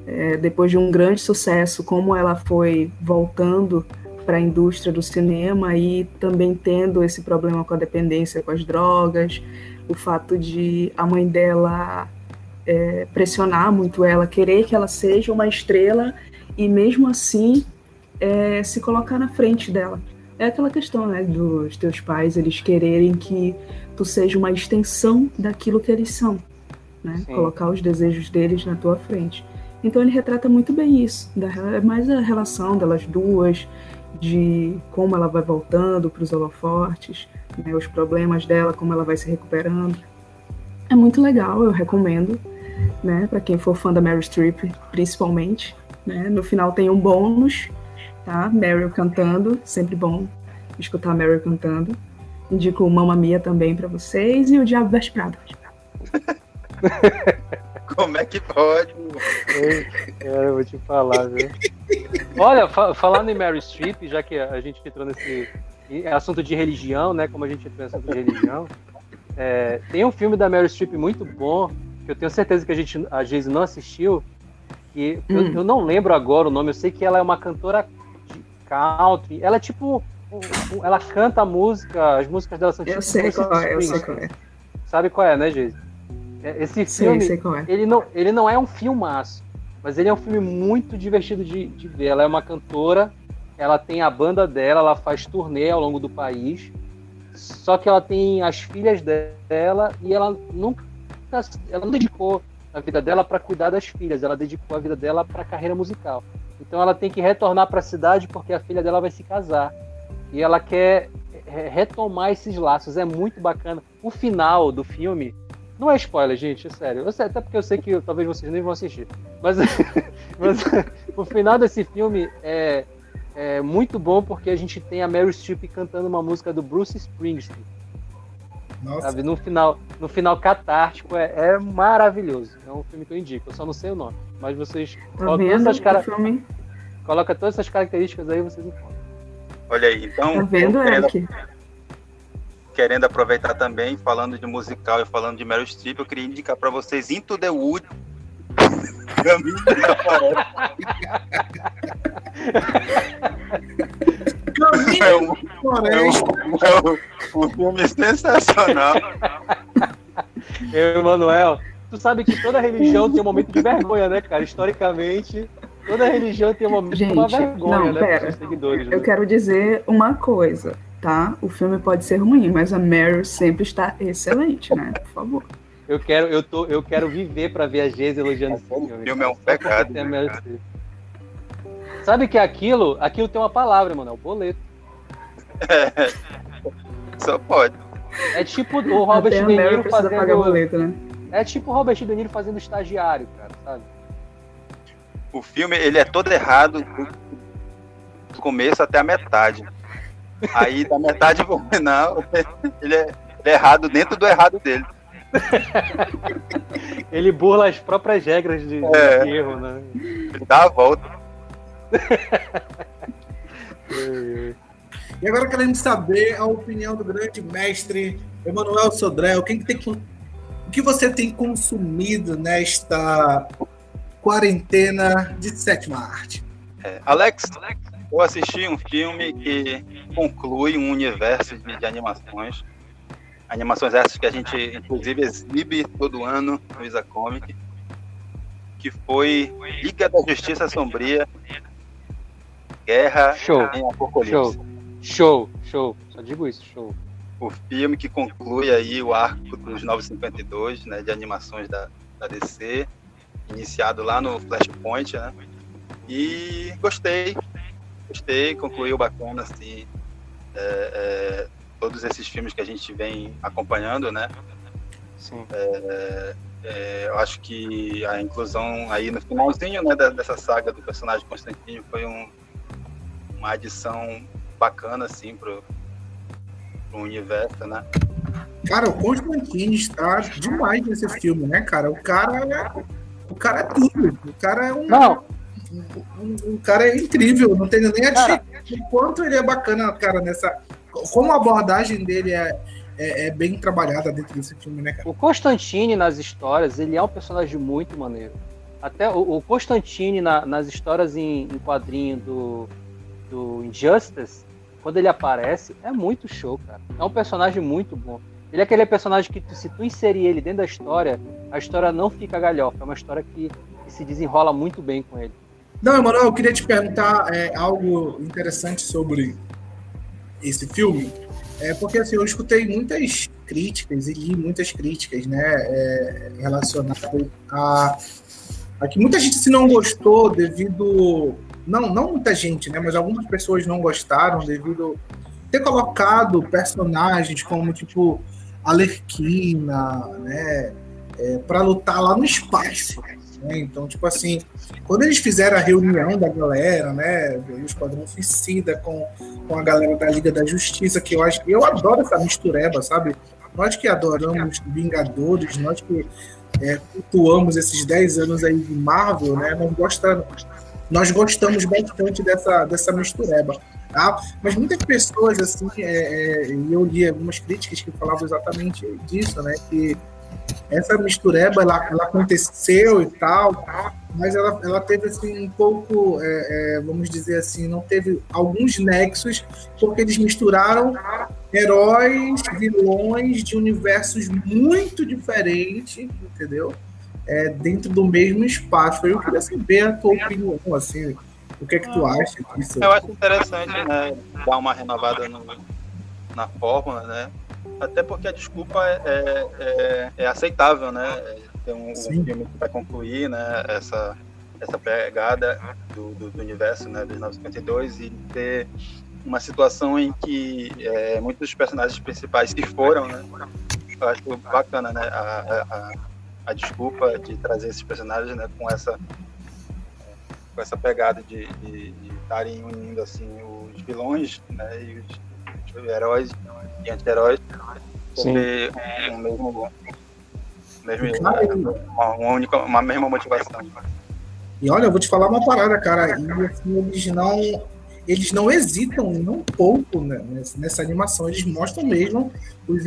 é, depois de um grande sucesso, como ela foi voltando para a indústria do cinema e também tendo esse problema com a dependência com as drogas, o fato de a mãe dela é, pressionar muito ela, querer que ela seja uma estrela e mesmo assim é, se colocar na frente dela. É aquela questão, né, dos teus pais, eles quererem que tu seja uma extensão daquilo que eles são, né? Sim. Colocar os desejos deles na tua frente. Então ele retrata muito bem isso, da, é mais a relação delas duas, de como ela vai voltando para os holofortes, né, os problemas dela, como ela vai se recuperando. É muito legal, eu recomendo, né, para quem for fã da Meryl Streep, principalmente. Né, no final tem um bônus, tá? Meryl cantando, sempre bom escutar Meryl cantando. Indico Mamma Mia também para vocês e o Diabo Veste Prada. Como é que pode? É, eu vou te falar, viu? Olha, fa- falando em Mary Streep, já que a gente entrou nesse em assunto de religião, né? Como a gente entrou nesse assunto de religião, é, tem um filme da Mary Streep muito bom, que eu tenho certeza que a gente, a Geise não assistiu, que eu, Hum. eu não lembro agora o nome, eu sei que ela é uma cantora de country, ela é tipo, ela canta a música, as músicas dela são tipo Eu sei qual é, eu sei qual é. Sabe qual é, né, Geise? É, Esse filme, sei é. ele não, ele não é um filmaço, mas ele é um filme muito divertido de, de ver. Ela é uma cantora, ela tem a banda dela, ela faz turnê ao longo do país, só que ela tem as filhas dela e ela nunca, ela não dedicou a vida dela para cuidar das filhas, ela dedicou a vida dela para a carreira musical. Então ela tem que retornar para a cidade porque a filha dela vai se casar e ela quer re- retomar esses laços. É muito bacana. O final do filme não é spoiler, gente, é sério. Eu sei, até porque eu sei que talvez vocês nem vão assistir. Mas, mas o final desse filme é, é muito bom porque a gente tem a Meryl Streep cantando uma música do Bruce Springsteen, Nossa, sabe? No final, no final catártico, é, é maravilhoso. É um filme que eu indico, eu só não sei o nome. Mas vocês colocam todas cara... Coloca todas essas características aí, vocês encontram. Olha aí, então, tá vendo, querendo, Eric? Querendo aproveitar também, falando de musical e falando de Meryl Streep, eu queria indicar para vocês Into the Wood. Caminho da Floresta. Caminho É um, da Floresta. é um, um filme sensacional. Eu, Emanuel, tu sabe que toda religião tem um momento de vergonha, né, cara? Historicamente, toda religião tem um momento de uma Gente, vergonha, não, né, pera. seguidores. né? Eu quero dizer uma coisa, tá? O filme pode ser ruim, mas a Meryl sempre está excelente, né? Por favor. Eu quero, eu tô, eu quero viver pra ver a Geise elogiando esse filme. O filme é um pecado, né. Sabe que aquilo, aquilo tem uma palavra, mano, é o boleto. Só pode. É tipo o Robert Até De Niro precisa pagar fazendo. boleto, né? É tipo o Robert De Niro fazendo estagiário, cara, sabe? O filme ele é todo errado do, do começo até a metade. Aí da metade pro final, ele é, ele é errado dentro do errado dele. Ele burla as próprias regras de, É. de erro, né? Ele dá a volta. E agora queremos saber a opinião do grande mestre Emanuel Sodré. O que, tem, o que você tem consumido nesta quarentena de sétima arte? É, Alex, eu assisti um filme que conclui um universo de, de animações. Animações essas que a gente, inclusive, exibe todo ano no Isa Comic, que foi Liga da Justiça Sombria, Guerra show, em Apocalipse. Show, show, show. Só digo isso, show. O filme que conclui aí o arco dos 952, né, de animações da, da DC, iniciado lá no Flashpoint, né? E gostei, gostei, concluiu bacana, assim, é, é, todos esses filmes que a gente vem acompanhando, né? Sim. É, é, eu acho que a inclusão aí no finalzinho né, dessa saga do personagem Constantino foi um, uma adição bacana assim pro, pro universo, né? Cara, o Constantine está demais nesse filme, né, cara? O cara é, o cara é tudo. O cara é um. Não. Um, um cara é incrível, não tem nem a dizer o quanto ele é bacana, cara, nessa. Como a abordagem dele é, é, é, bem trabalhada dentro desse filme, né, cara? O Constantine nas histórias, ele é um personagem muito maneiro. Até o, o Constantine na, nas histórias em, em quadrinho do, do Injustice, quando ele aparece, é muito show, cara. É um personagem muito bom. Ele é aquele personagem que, se tu inserir ele dentro da história, a história não fica galhofa. É uma história que, que se desenrola muito bem com ele. Não, Emanuel, eu queria te perguntar é, algo interessante sobre esse filme. É porque assim, eu escutei muitas críticas e li muitas críticas né, é, relacionadas a, a que muita gente se não gostou devido não, não muita gente, né? Mas algumas pessoas não gostaram devido ter colocado personagens como tipo Alerquina, né? É, para lutar lá no espaço. Né? Então, tipo assim, quando eles fizeram a reunião da galera, né? O Esquadrão Suicida com, com a galera da Liga da Justiça, que eu acho eu adoro essa mistureba, sabe? Nós que adoramos Vingadores, nós que é, cultuamos esses 10 anos aí de Marvel, né? Nós gostamos nós gostamos bastante dessa, dessa mistureba. Tá? Mas muitas pessoas, assim, é, é, eu li algumas críticas que falavam exatamente disso, né? Que essa mistureba, ela, ela aconteceu e tal, mas ela, ela teve, assim, um pouco, é, é, vamos dizer assim, não teve alguns nexos, porque eles misturaram heróis, vilões de universos muito diferentes, entendeu? é, dentro do mesmo espaço. Eu queria saber a tua opinião, assim, o que é que tu acha disso? Eu acho interessante, né, dar uma renovada no, na fórmula, né? Até porque a desculpa é, é, é, é aceitável, né? Tem um, um, filme que vai concluir, né, essa, essa pegada do, do, do universo, né, dos 952 e ter uma situação em que é, muitos dos personagens principais se foram, né? Eu acho bacana, né? A, a, a desculpa de trazer esses personagens né, com essa com essa pegada de estarem unindo assim os vilões né, e os heróis e anti-heróis sobre um mesmo, mesmo uma, uma, única, uma mesma motivação. E olha, eu vou te falar uma parada, cara. E assim, eles não eles não hesitam nem um pouco né, nessa animação. Eles mostram mesmo os,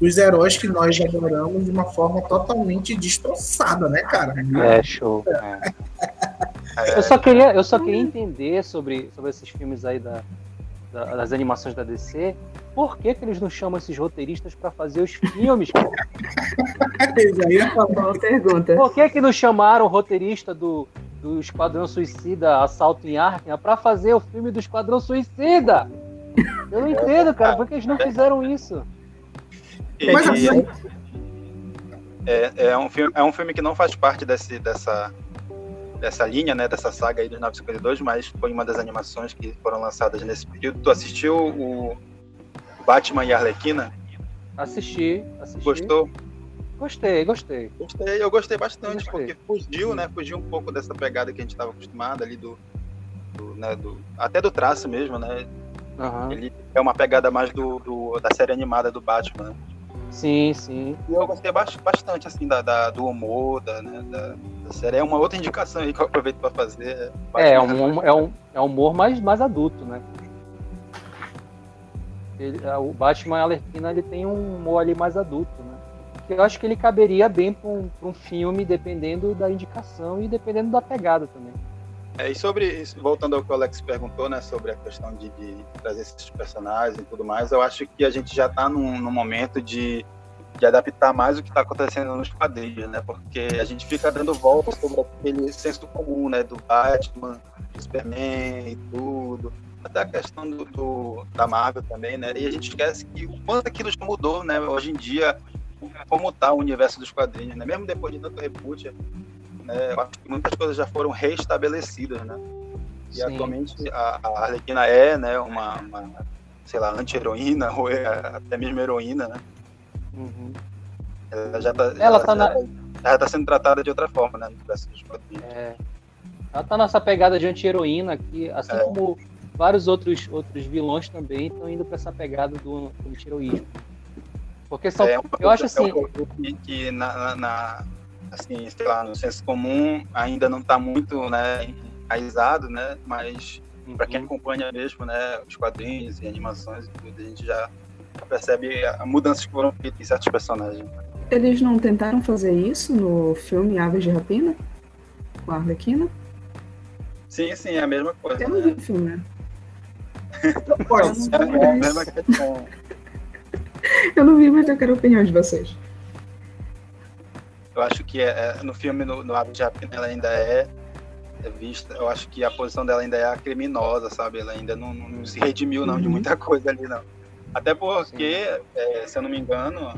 os heróis que nós adoramos de uma forma totalmente destroçada, né, cara? É, show. É. eu, só queria, eu só queria entender sobre, sobre esses filmes aí da das animações da DC. Por que, que eles não chamam esses roteiristas para fazer os filmes? Boa pergunta. Por que, que não chamaram o roteirista do, do Esquadrão Suicida Assalto em Arkham para fazer o filme do Esquadrão Suicida? Eu não entendo, cara. Por que eles não fizeram isso? E, Mas, assim, é, é, um filme, é um filme que não faz parte desse, dessa, dessa linha, né, dessa saga aí dos 952, mas foi uma das animações que foram lançadas nesse período. Tu assistiu o Batman e a Arlequina? Assisti, assisti. Gostou? Gostei, gostei. Gostei, eu gostei bastante, gostei. porque fugiu, né, fugiu um pouco dessa pegada que a gente estava acostumado ali do, do, né, do, até do traço mesmo, né? Uhum. Ele é uma pegada mais do, do, da série animada do Batman, né? Sim, sim. E eu gostei bastante, assim, da, da do humor, da, né, da, da, série. É uma outra indicação aí que eu aproveito para fazer. É, é um, é, um, é um humor mais, mais adulto, né? Ele, o Batman Alerquina ele tem um humor ali mais adulto, né? Que eu acho que ele caberia bem para um, um filme, dependendo da indicação e dependendo da pegada também. É, e sobre, voltando ao que o Alex perguntou, né, sobre a questão de, de trazer esses personagens e tudo mais, eu acho que a gente já está num, num, momento de, de adaptar mais o que está acontecendo nos quadrinhos, né, porque a gente fica dando voltas sobre aquele senso comum, né, do Batman, do Superman e tudo, até a questão do, do, da Marvel também, né, e a gente esquece que o quanto aquilo já mudou, né, hoje em dia, como está o universo dos quadrinhos, né, mesmo depois de tanto reboot, né? Eu acho que muitas coisas já foram restabelecidas, né? E Sim. atualmente a, a Arlequina é, né, uma, uma sei lá, anti-heroína, ou é até mesmo heroína, né? Uhum. Ela já tá, ela tá já, na... já tá sendo tratada de outra forma, né? É. Ela tá nessa pegada de anti-heroína aqui, assim é. como vários outros, outros vilões também estão indo para essa pegada do, do anti-heroísmo. Porque são, é, eu acho assim. É um que, que na, na, assim, sei lá, no senso comum ainda não está muito, né, enraizado, né, mas uhum. para quem acompanha mesmo, né, os quadrinhos e animações e tudo, a gente já percebe a mudança que foram feitas em certos personagens. Eles não tentaram fazer isso no filme Aves de Rapina? Com a Arlequina? Sim, sim, é a mesma coisa. Eu não vi o filme, né? é. Eu não vi, mas eu quero a opinião de vocês. Eu acho que é, é, no filme, no, no Aves de Rapina, ela ainda é, é, vista. Eu acho que a posição dela ainda é a criminosa, sabe? Ela ainda não, não se redimiu, não, de uhum. muita coisa ali, não. Até porque, é, se eu não me engano,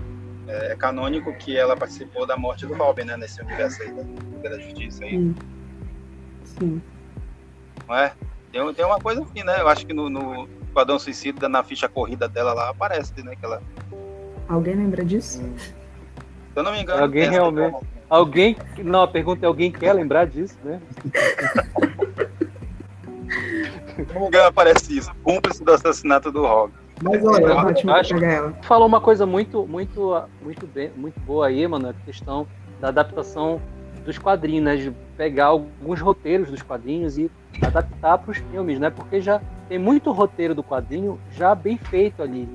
é, é, canônico que ela participou da morte do Robin, né? Nesse universo aí da, da Justiça aí. Sim. Sim. Não é? Tem, tem uma coisa assim, né? Eu acho que no, no Esquadrão Suicida, na ficha corrida dela lá, aparece, né? Que ela... Alguém lembra disso? Hum. Se eu não me engano. Alguém realmente. Alguém. Não, a pergunta é: alguém quer lembrar disso, né? Se não me engano, aparece isso. Cúmplice do assassinato do Rob. Mas olha, eu acho, acho ela. falou uma coisa muito, muito, muito, bem, muito boa aí, mano, a questão da adaptação dos quadrinhos, né? De pegar alguns roteiros dos quadrinhos e adaptar para os filmes, né? Porque já tem muito roteiro do quadrinho já bem feito ali.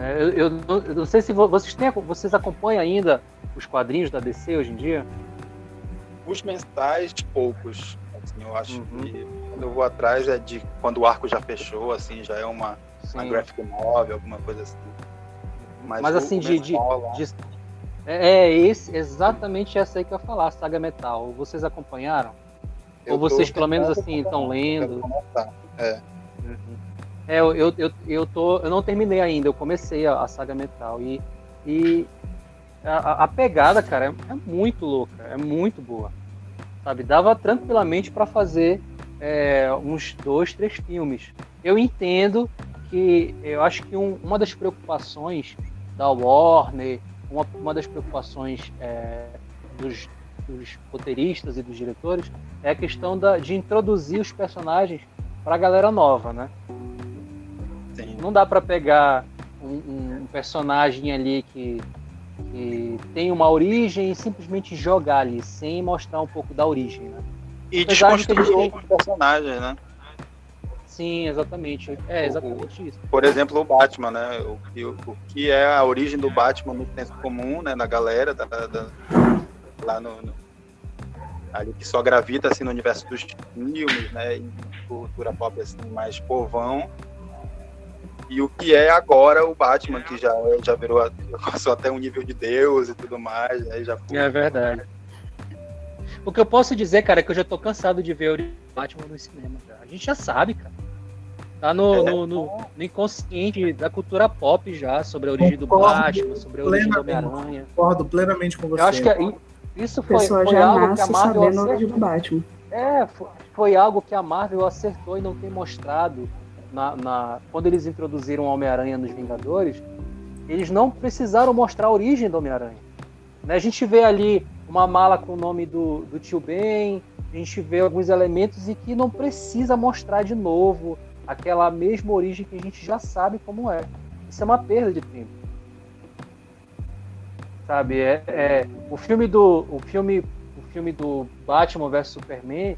Né? Eu, eu, eu, não sei se vocês têm, vocês acompanham ainda os quadrinhos da DC hoje em dia. Os mensais, poucos. Assim, eu acho uhum. que quando eu vou atrás é de quando o arco já fechou, assim, já é uma, uma graphic novel, alguma coisa assim. Mas, Mas assim, de, de, de, é, é esse, exatamente essa aí que eu ia falar, Saga Metal. Vocês acompanharam? Eu Ou vocês, pelo menos assim, estão lendo? É. Uhum. É, eu, eu, eu, tô, eu não terminei ainda, eu comecei a, a saga Metal. E, e a, a pegada, cara, é, é, muito louca, é muito boa. Sabe? Dava tranquilamente para fazer é, uns dois, três filmes. Eu entendo que eu acho que um, uma das preocupações da Warner, uma, uma das preocupações é, dos, dos roteiristas e dos diretores é a questão da, de introduzir os personagens para a galera nova, né? Não dá para pegar um, um, personagem ali que, que tem uma origem e simplesmente jogar ali, sem mostrar um pouco da origem, né? E desconstruir os personagens, né? Sim, exatamente. É exatamente isso. Por exemplo, o Batman, né? O, o, o que é a origem do Batman no senso comum, né? Na galera, da, da lá no, no, ali que só gravita assim no universo dos filmes, né? E cultura pop assim mais povão e o que é agora o Batman, que já, já virou, passou até um nível de Deus e tudo mais, né? Já foi... É verdade. O que eu posso dizer, cara, é que eu já tô cansado de ver o Batman no cinema, cara. A gente já sabe, cara. Tá no, é, no, no, no, inconsciente da cultura pop já, sobre a origem do Batman, sobre a origem do Homem-Aranha. Concordo plenamente com você. Eu acho que é isso foi, foi já algo que a Marvel acertou. a origem do Batman. É, foi, foi algo que a Marvel acertou e não tem mostrado na, na, quando eles introduziram o Homem-Aranha nos Vingadores, eles não precisaram mostrar a origem do Homem-Aranha. Né? A gente vê ali uma mala com o nome do, do tio Ben, a gente vê alguns elementos e que não precisa mostrar de novo aquela mesma origem que a gente já sabe como é. Isso é uma perda de tempo. sabe? É, é, o filme do o filme o filme do Batman vs Superman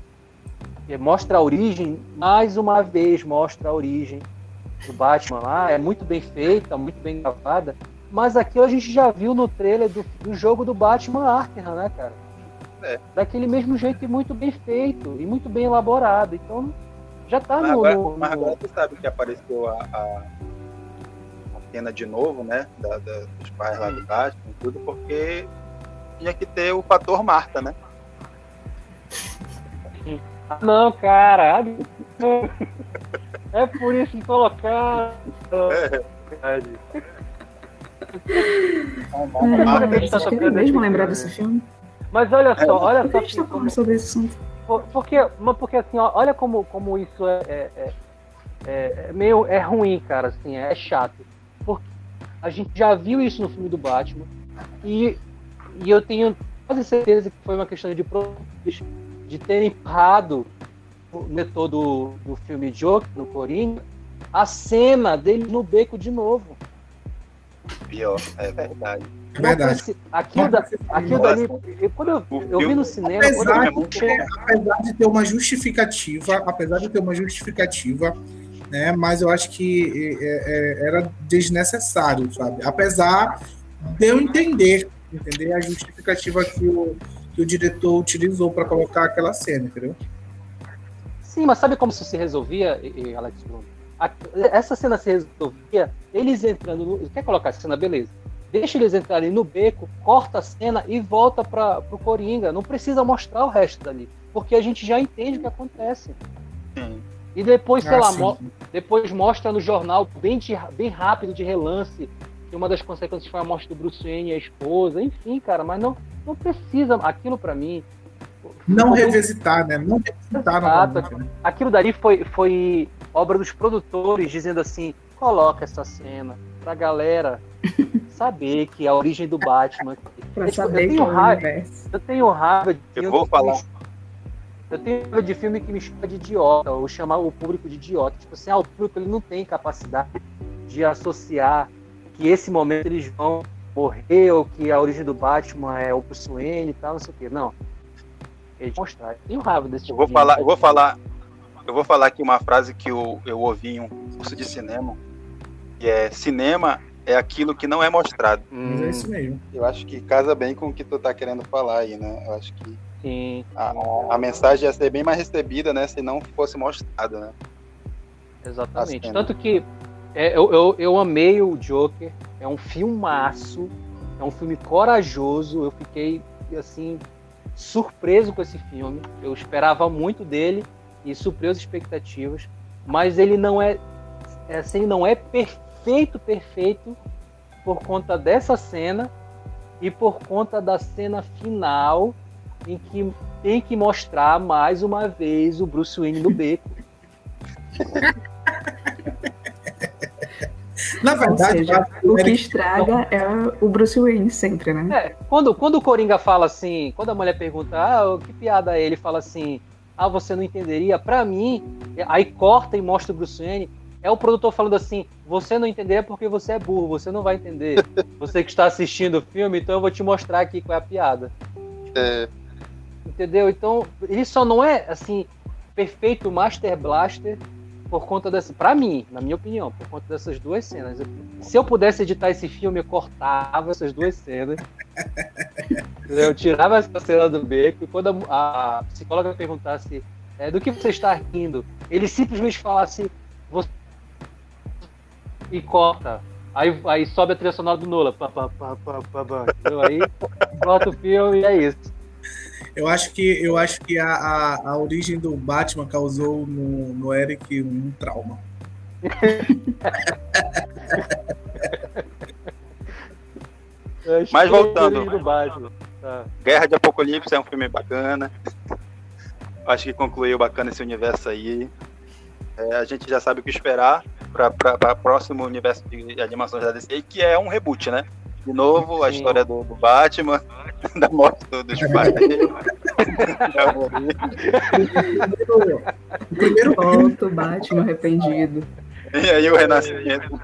mostra a origem mais uma vez mostra a origem do Batman lá é muito bem feita muito bem gravada mas aquilo a gente já viu no trailer do, do jogo do Batman Arkham né cara é. daquele mesmo jeito e muito bem feito e muito bem elaborado então já tá mas no, agora, no, mas agora você sabe que apareceu a, a cena de novo, né? Da, da, dos pais lá do Batman e tudo, porque tinha que ter o fator Marta, né? Não, cara. É por isso que colocar. É. É, mesmo lembrar desse filme. Mas olha só, olha só. A gente tá falando sobre esse assunto. Porque, porque assim, olha como, como isso é, é, é, é, meio é ruim, cara, assim, é chato. Porque a gente já viu isso no filme do Batman. E, e eu tenho quase certeza que foi uma questão de de ter empurrado no todo do filme Joker, no Coringa, a cena dele no beco de novo. Pior, é verdade. É verdade. Aquilo, da, aquilo dali, eu, quando eu, eu vi no cinema. Apesar, eu... de ter, apesar de ter uma justificativa, apesar de ter uma justificativa, né? Mas eu acho que é, é, era desnecessário, sabe? Apesar de eu entender, entender a justificativa que o, que o diretor utilizou para colocar aquela cena, entendeu? Sim, mas sabe como isso se resolvia, Alex Bruno? essa cena se resolvia eles entrando no. Quer colocar a cena? Beleza. Deixa eles entrarem no beco, corta a cena e volta para o Coringa. Não precisa mostrar o resto dali. Porque a gente já entende o que acontece. Sim. E depois, sei ah, lá, mo depois mostra no jornal, bem, de, bem rápido, de relance, que uma das consequências foi a morte do Bruce Wayne e a esposa, enfim, cara, mas não, não precisa, aquilo para mim... Não revisitar, né? Não revisitar Exato, né? Aquilo dali foi, foi obra dos produtores, dizendo assim, coloca essa cena pra galera saber que a origem do Batman... pra eu, saber eu tenho é raiva, Eu tenho raiva de... Eu vou falar eu tenho de filme que me chama de idiota, ou chamar o público de idiota. Tipo assim, ah, o público ele não tem capacidade de associar que esse momento eles vão morrer, ou que a origem do Batman é o Bruce Wayne e tal, não sei o quê. Não. Eles mostrar. Eu tenho raiva desse tipo eu vou de falar, Eu vou falar, eu vou falar aqui uma frase que eu, eu ouvi em um curso de cinema, que é cinema é aquilo que não é mostrado. Hum. é isso mesmo. Eu acho que casa bem com o que tu tá querendo falar aí, né? Eu acho que Sim. A, a mensagem ia ser bem mais recebida, né? Se não fosse mostrada, né? Exatamente. Tanto que é, eu, eu, eu amei o Joker. É um filmaço. É um filme corajoso. Eu fiquei, assim, surpreso com esse filme. Eu esperava muito dele e supriu as expectativas. Mas ele não é, é assim, não é perfeito, perfeito por conta dessa cena e por conta da cena final em que tem que mostrar mais uma vez o Bruce Wayne no beco. Na verdade, seja, o que estraga é o Bruce Wayne sempre, né? É, quando, quando o Coringa fala assim, quando a mulher pergunta, ah, que piada é? Ele fala assim, ah, você não entenderia? Pra mim, aí corta e mostra o Bruce Wayne, é o produtor falando assim, você não entenderia porque você é burro, você não vai entender. Você que está assistindo o filme, então eu vou te mostrar aqui qual é a piada. É. Entendeu? Então, ele só não é assim perfeito Master Blaster por conta dessa, para mim, na minha opinião, por conta dessas duas cenas. Se eu pudesse editar esse filme, eu cortava essas duas cenas. eu tirava essa cena do beco e quando a, a psicóloga perguntasse é, do que você está rindo, ele simplesmente falasse você... e corta. Aí, aí sobe a trilha sonora do Nola. Pá, pá, pá, pá, pá, pá. Aí corta o filme e é isso. Eu acho que, eu acho que a, a, a origem do Batman causou no, no Eric um trauma. Mas voltando. Tá. Guerra de Apocalipse é um filme bacana. Acho que concluiu bacana esse universo aí. É, a gente já sabe o que esperar para o próximo universo de animações da DC, que é um reboot, né? De novo, a história do, do, Batman, da morte dos pais. o primeiro ponto, Batman arrependido. E aí o renascimento.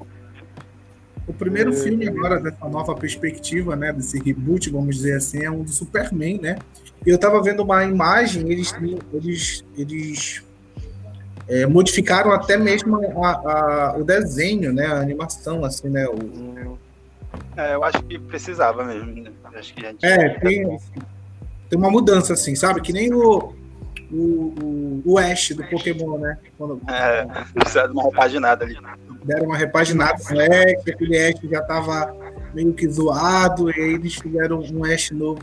O primeiro filme agora dessa nova perspectiva, né, desse reboot, vamos dizer assim, é um do Superman, né? E eu tava vendo uma imagem, eles eles, eles é, modificaram até mesmo a, a, o desenho, né, a animação, assim, né? O... É, eu acho que precisava mesmo. Né? Acho que gente... É, tem, tem uma mudança, assim, sabe? Que nem o, o, o, Ash do Pokémon, né? Quando... É, precisa de uma repaginada ali. Deram uma repaginada no Ash, aquele Ash já tava meio que zoado, e aí eles fizeram um Ash novo,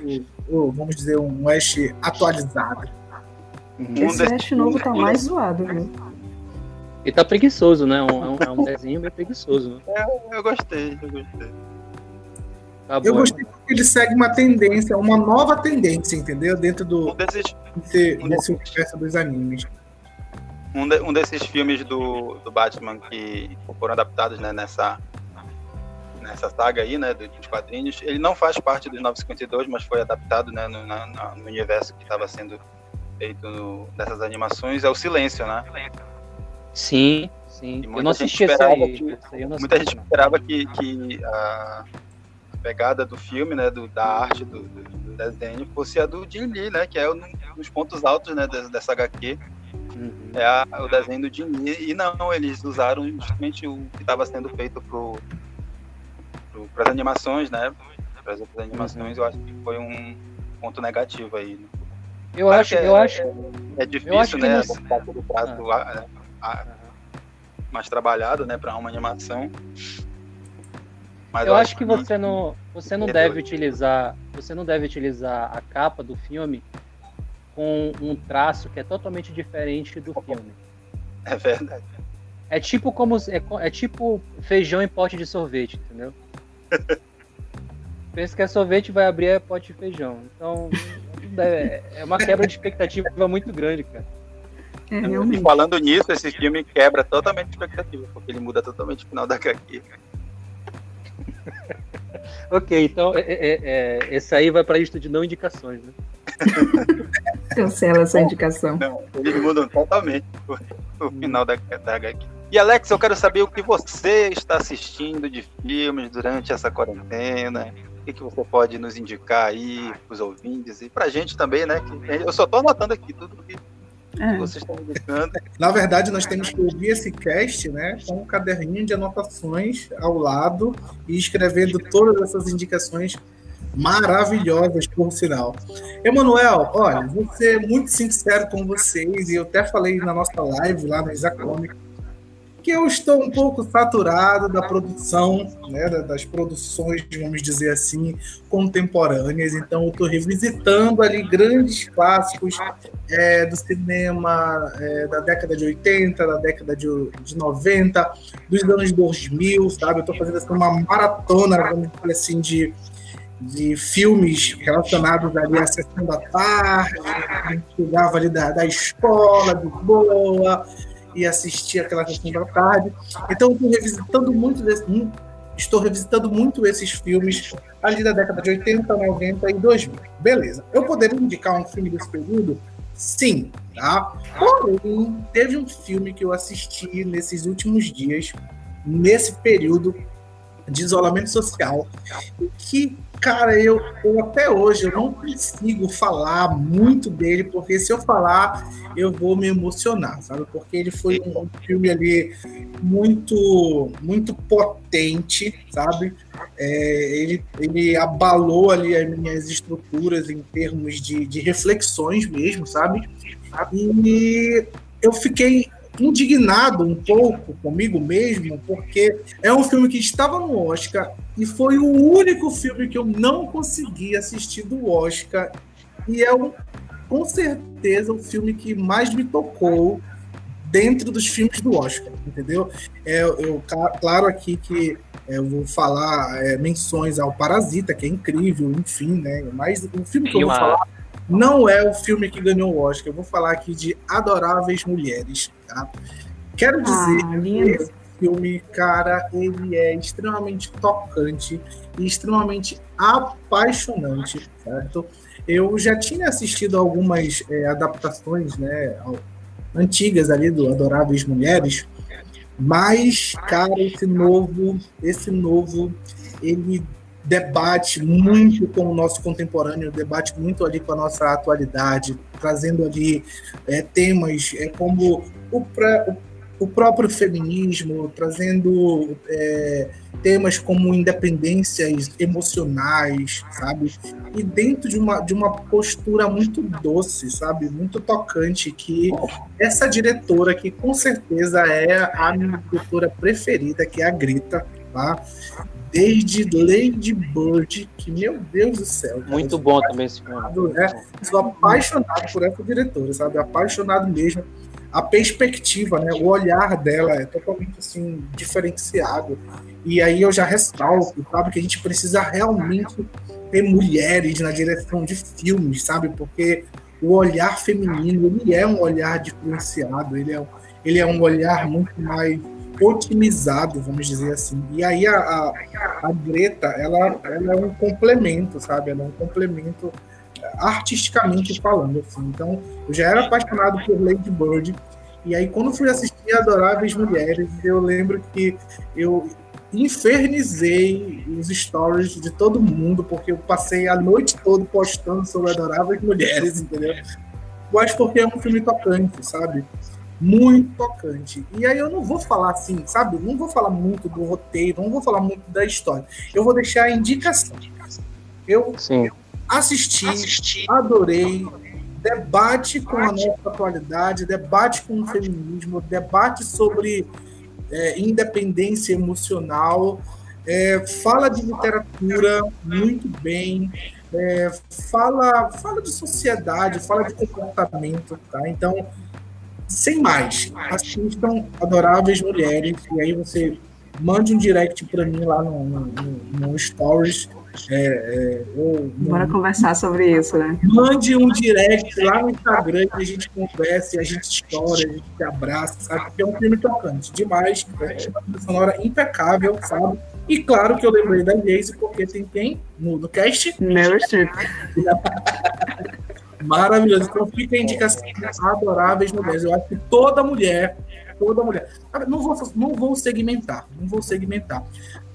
ou vamos dizer, um Ash atualizado. Esse um Ash novo tá mais zoado, viu? E tá preguiçoso, né? Um, é um desenho bem preguiçoso. Né? É, eu gostei, eu gostei. Tá eu gostei porque ele segue uma tendência, uma nova tendência, entendeu? Dentro do um desses, desse, um desse universo dos animes. Um, de, um desses filmes do, do Batman que foram adaptados né, nessa, nessa saga aí, né, dos quadrinhos, ele não faz parte dos 952, mas foi adaptado né, no, na, no universo que estava sendo feito no, dessas animações, é o Silêncio, né? Sim, sim. Eu não assisti essa aí. Que, aí muita gente esperava que, que a, pegada do filme, né, do, da arte do, do, desenho, fosse a do Jim Lee, né, que é um dos pontos altos, né, dessa HQ. Uhum. É a, o desenho do Jim Lee. E não, eles usaram justamente o que estava sendo feito para as animações, né, para as outras animações. Uhum. Eu acho que foi um ponto negativo aí. Né? Eu acho, é, eu acho. É, difícil, né, nesse... prazo ah. mais trabalhado, né, para uma animação. Mas eu, eu acho que você não, você não deve utilizar, você não deve utilizar a capa do filme com um traço que é totalmente diferente do filme. É verdade. É tipo como é, é tipo feijão em pote de sorvete, entendeu? Pensa que é sorvete vai abrir é pote de feijão. Então é, é uma quebra de expectativa muito grande, cara. É, e falando nisso, esse filme quebra totalmente a expectativa, porque ele muda totalmente o final da HQ ok, então é, é, é, esse aí vai para a lista de não indicações, né? Cancela essa indicação. Não, eles mudam totalmente o, o final da, da HQ. E Alex, eu quero saber o que você está assistindo de filmes durante essa quarentena. O que, que você pode nos indicar aí para os ouvintes e para a gente também, né? eu só estou anotando aqui tudo que é. Vocês estão indicando. Na verdade, nós temos que ouvir esse cast né, com um caderninho de anotações ao lado e escrevendo todas essas indicações maravilhosas, por sinal. Emanuel, olha, vou ser muito sincero com vocês, e eu até falei na nossa live lá no Isacomic, que eu estou um pouco saturado da produção, né, das produções, vamos dizer assim, contemporâneas. Então, eu estou revisitando ali grandes clássicos é, do cinema é, da década de 80, da década de, de 90, dos anos 2000, sabe? Eu estou fazendo assim, uma maratona, vamos dizer assim, de de filmes relacionados ali à sessão da tarde, a gente chegava ali da, da escola, de boa, e assistir aquela sessão da tarde. Então, estou revisitando muito desse, estou revisitando muito esses filmes ali da década de 80, 90 e 2000. Beleza. Eu poderia indicar um filme desse período? Sim, tá? Porém, teve um filme que eu assisti nesses últimos dias, nesse período de isolamento social, que Cara, eu, eu, até hoje eu não consigo falar muito dele, porque se eu falar, eu vou me emocionar, sabe? Porque ele foi um filme ali muito, muito potente, sabe? É, ele, ele abalou ali as minhas estruturas em termos de, de reflexões mesmo, sabe? E eu fiquei indignado um pouco comigo mesmo, porque é um filme que estava no Oscar e foi o único filme que eu não consegui assistir do Oscar. E é um, com certeza o filme que mais me tocou dentro dos filmes do Oscar, entendeu? É, eu, claro aqui que é, eu vou falar é, menções ao Parasita, que é incrível, enfim, né? Mas o filme que eu vou falar não é o filme que ganhou o Oscar. Eu vou falar aqui de Adoráveis Mulheres. Tá? Quero dizer ah, que esse filme, cara, ele é extremamente tocante e extremamente apaixonante, certo? Eu já tinha assistido algumas é, adaptações, né, antigas ali do Adoráveis Mulheres, Mas, cara, esse novo, esse novo, ele debate muito com o nosso contemporâneo, debate muito ali com a nossa atualidade, trazendo ali é, temas é, como o, pré, o o próprio feminismo, trazendo é, temas como independências emocionais, sabe? E dentro de uma, de uma postura muito doce, sabe? Muito tocante, que essa diretora, que com certeza é a minha diretora preferida, que é a Grita, tá? Desde Lady Bird, que, meu Deus do céu. Cara, muito bom também esse filme. É, sou apaixonado por essa diretora, sabe? Apaixonado mesmo a perspectiva, né, o olhar dela é totalmente assim diferenciado. E aí eu já ressalto, sabe, que a gente precisa realmente ter mulheres na direção de filmes, sabe? Porque o olhar feminino, ele é um olhar diferenciado, ele é, ele é um olhar muito mais otimizado, vamos dizer assim. E aí a, a, a Greta, ela, ela é um complemento, sabe? Ela é um complemento artisticamente falando, assim. Então, eu já era apaixonado por Lady Bird, e aí quando fui assistir Adoráveis Mulheres, eu lembro que eu infernizei os stories de todo mundo, porque eu passei a noite toda postando sobre Adoráveis Mulheres, entendeu? Mas porque é um filme tocante, sabe? Muito tocante. E aí eu não vou falar assim, sabe? Não vou falar muito do roteiro, não vou falar muito da história. Eu vou deixar a indicação. Eu, Sim. Assisti, Assisti, adorei, debate com a nossa atualidade, debate com o feminismo, debate sobre é, independência emocional, é, fala de literatura muito bem, é, fala, fala de sociedade, fala de comportamento, tá? Então, sem mais, assistam Adoráveis Mulheres, e aí você mande um direct para mim lá no, no, no Stories é, é, ou, Bora conversar sobre isso, né? Mande um direct lá no Instagram que a gente conversa, a gente chora, a gente se abraça, sabe? Porque é um filme tocante demais, uma sonora impecável, sabe? E claro que eu lembrei da Jace, porque tem quem no, no cast? Meryl Streep. Maravilhoso. Então fica a indicação adoráveis mulheres. Eu acho que toda mulher, toda mulher. Não vou, não vou segmentar, não vou segmentar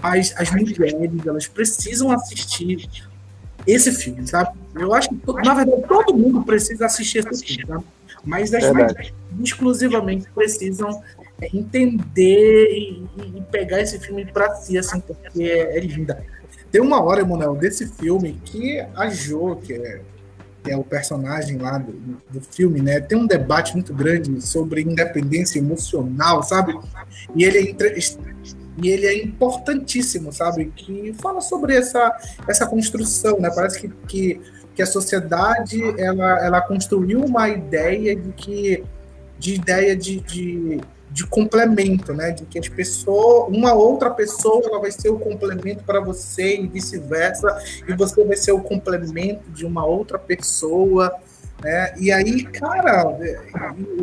as, as mulheres elas precisam assistir esse filme, sabe? Eu acho que, na verdade, todo mundo precisa assistir esse filme, sabe? Mas as mulheres exclusivamente precisam entender e, e, pegar esse filme para si, assim, porque é, é, linda. Tem uma hora, Emanuel, desse filme que a Jo, que é, que é o personagem lá do, do filme, né, tem um debate muito grande sobre independência emocional, sabe? E ele é entre, e ele é importantíssimo, sabe? Que fala sobre essa, essa construção, né? Parece que, que, que a sociedade ela, ela construiu uma ideia de que de ideia de, de, de complemento, né? De que as pessoas, uma outra pessoa, ela vai ser o complemento para você e vice-versa, e você vai ser o complemento de uma outra pessoa. Né? E aí, cara,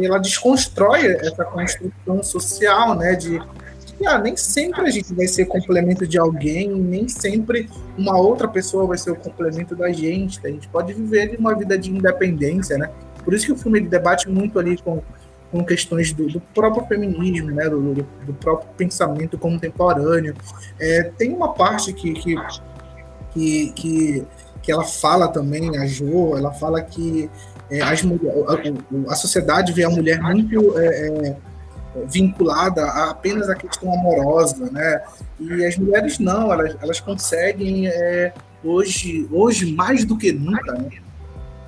ela desconstrói essa construção social, né? De, ah, nem sempre a gente vai ser complemento de alguém, nem sempre uma outra pessoa vai ser o complemento da gente. A gente pode viver uma vida de independência, né? Por isso que o filme debate muito ali com, com questões do, do próprio feminismo, né? Do, do, do próprio pensamento contemporâneo. É, tem uma parte que, que, que, que, que ela fala também, a Jo, ela fala que é, as, a, a, sociedade vê a mulher muito é, é vinculada a apenas a questão amorosa, né? E as mulheres não, elas, elas conseguem é, hoje, hoje mais do que nunca, né?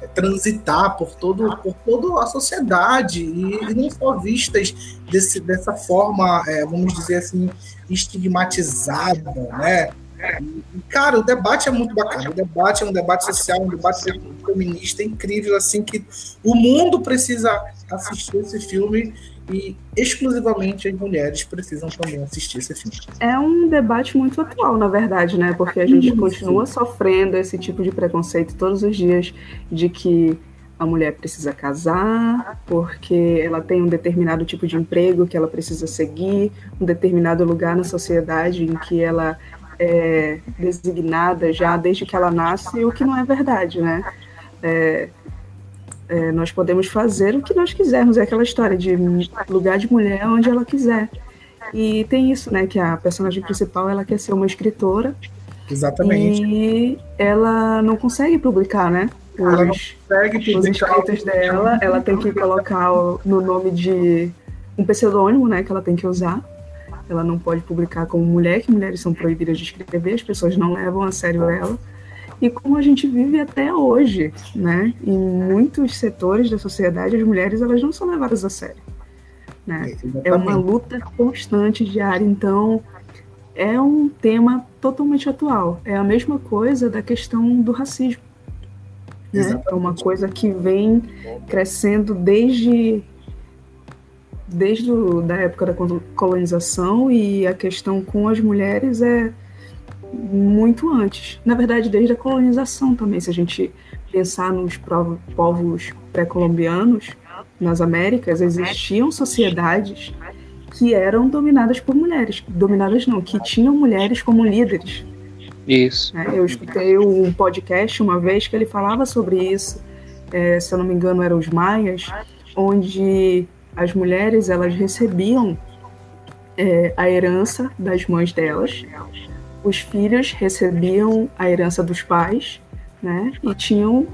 Transitar por todo por toda a sociedade e, e não só vistas desse, dessa forma, é, vamos dizer assim, estigmatizada, né? Cara, o debate é muito bacana. O debate é um debate social, um debate feminista incrível, assim, que o mundo precisa assistir esse filme e exclusivamente as mulheres precisam também assistir esse filme. É um debate muito atual, na verdade, né? Porque a gente continua sofrendo esse tipo de preconceito todos os dias de que a mulher precisa casar, porque ela tem um determinado tipo de emprego que ela precisa seguir, um determinado lugar na sociedade em que ela é designada já desde que ela nasce, o que não é verdade, né? É, é, nós podemos fazer o que nós quisermos, é aquela história de lugar de mulher onde ela quiser. E tem isso, né? Que a personagem principal ela quer ser uma escritora. Exatamente. E ela não consegue publicar, né? Os, ela não consegue publicar. Os escritos dela, ela tem que colocar no nome de um pseudônimo, né? Que ela tem que usar. Ela não pode publicar como mulher, que mulheres são proibidas de escrever, as pessoas não levam a sério ela. E como a gente vive até hoje, né? Em muitos setores da sociedade, as mulheres elas não são levadas a sério. Né? É, é uma luta constante, diária. Então, é um tema totalmente atual. É a mesma coisa da questão do racismo. Né? É uma coisa que vem crescendo desde desde da época da colonização e a questão com as mulheres é muito antes. Na verdade, desde a colonização também, se a gente pensar nos povos pré-colombianos, nas Américas, existiam sociedades que eram dominadas por mulheres. Dominadas não, que tinham mulheres como líderes. Isso. É, eu escutei um podcast uma vez que ele falava sobre isso. É, se eu não me engano, eram os maias, onde as mulheres elas recebiam é, a herança das mães delas, os filhos recebiam a herança dos pais, né? E tinham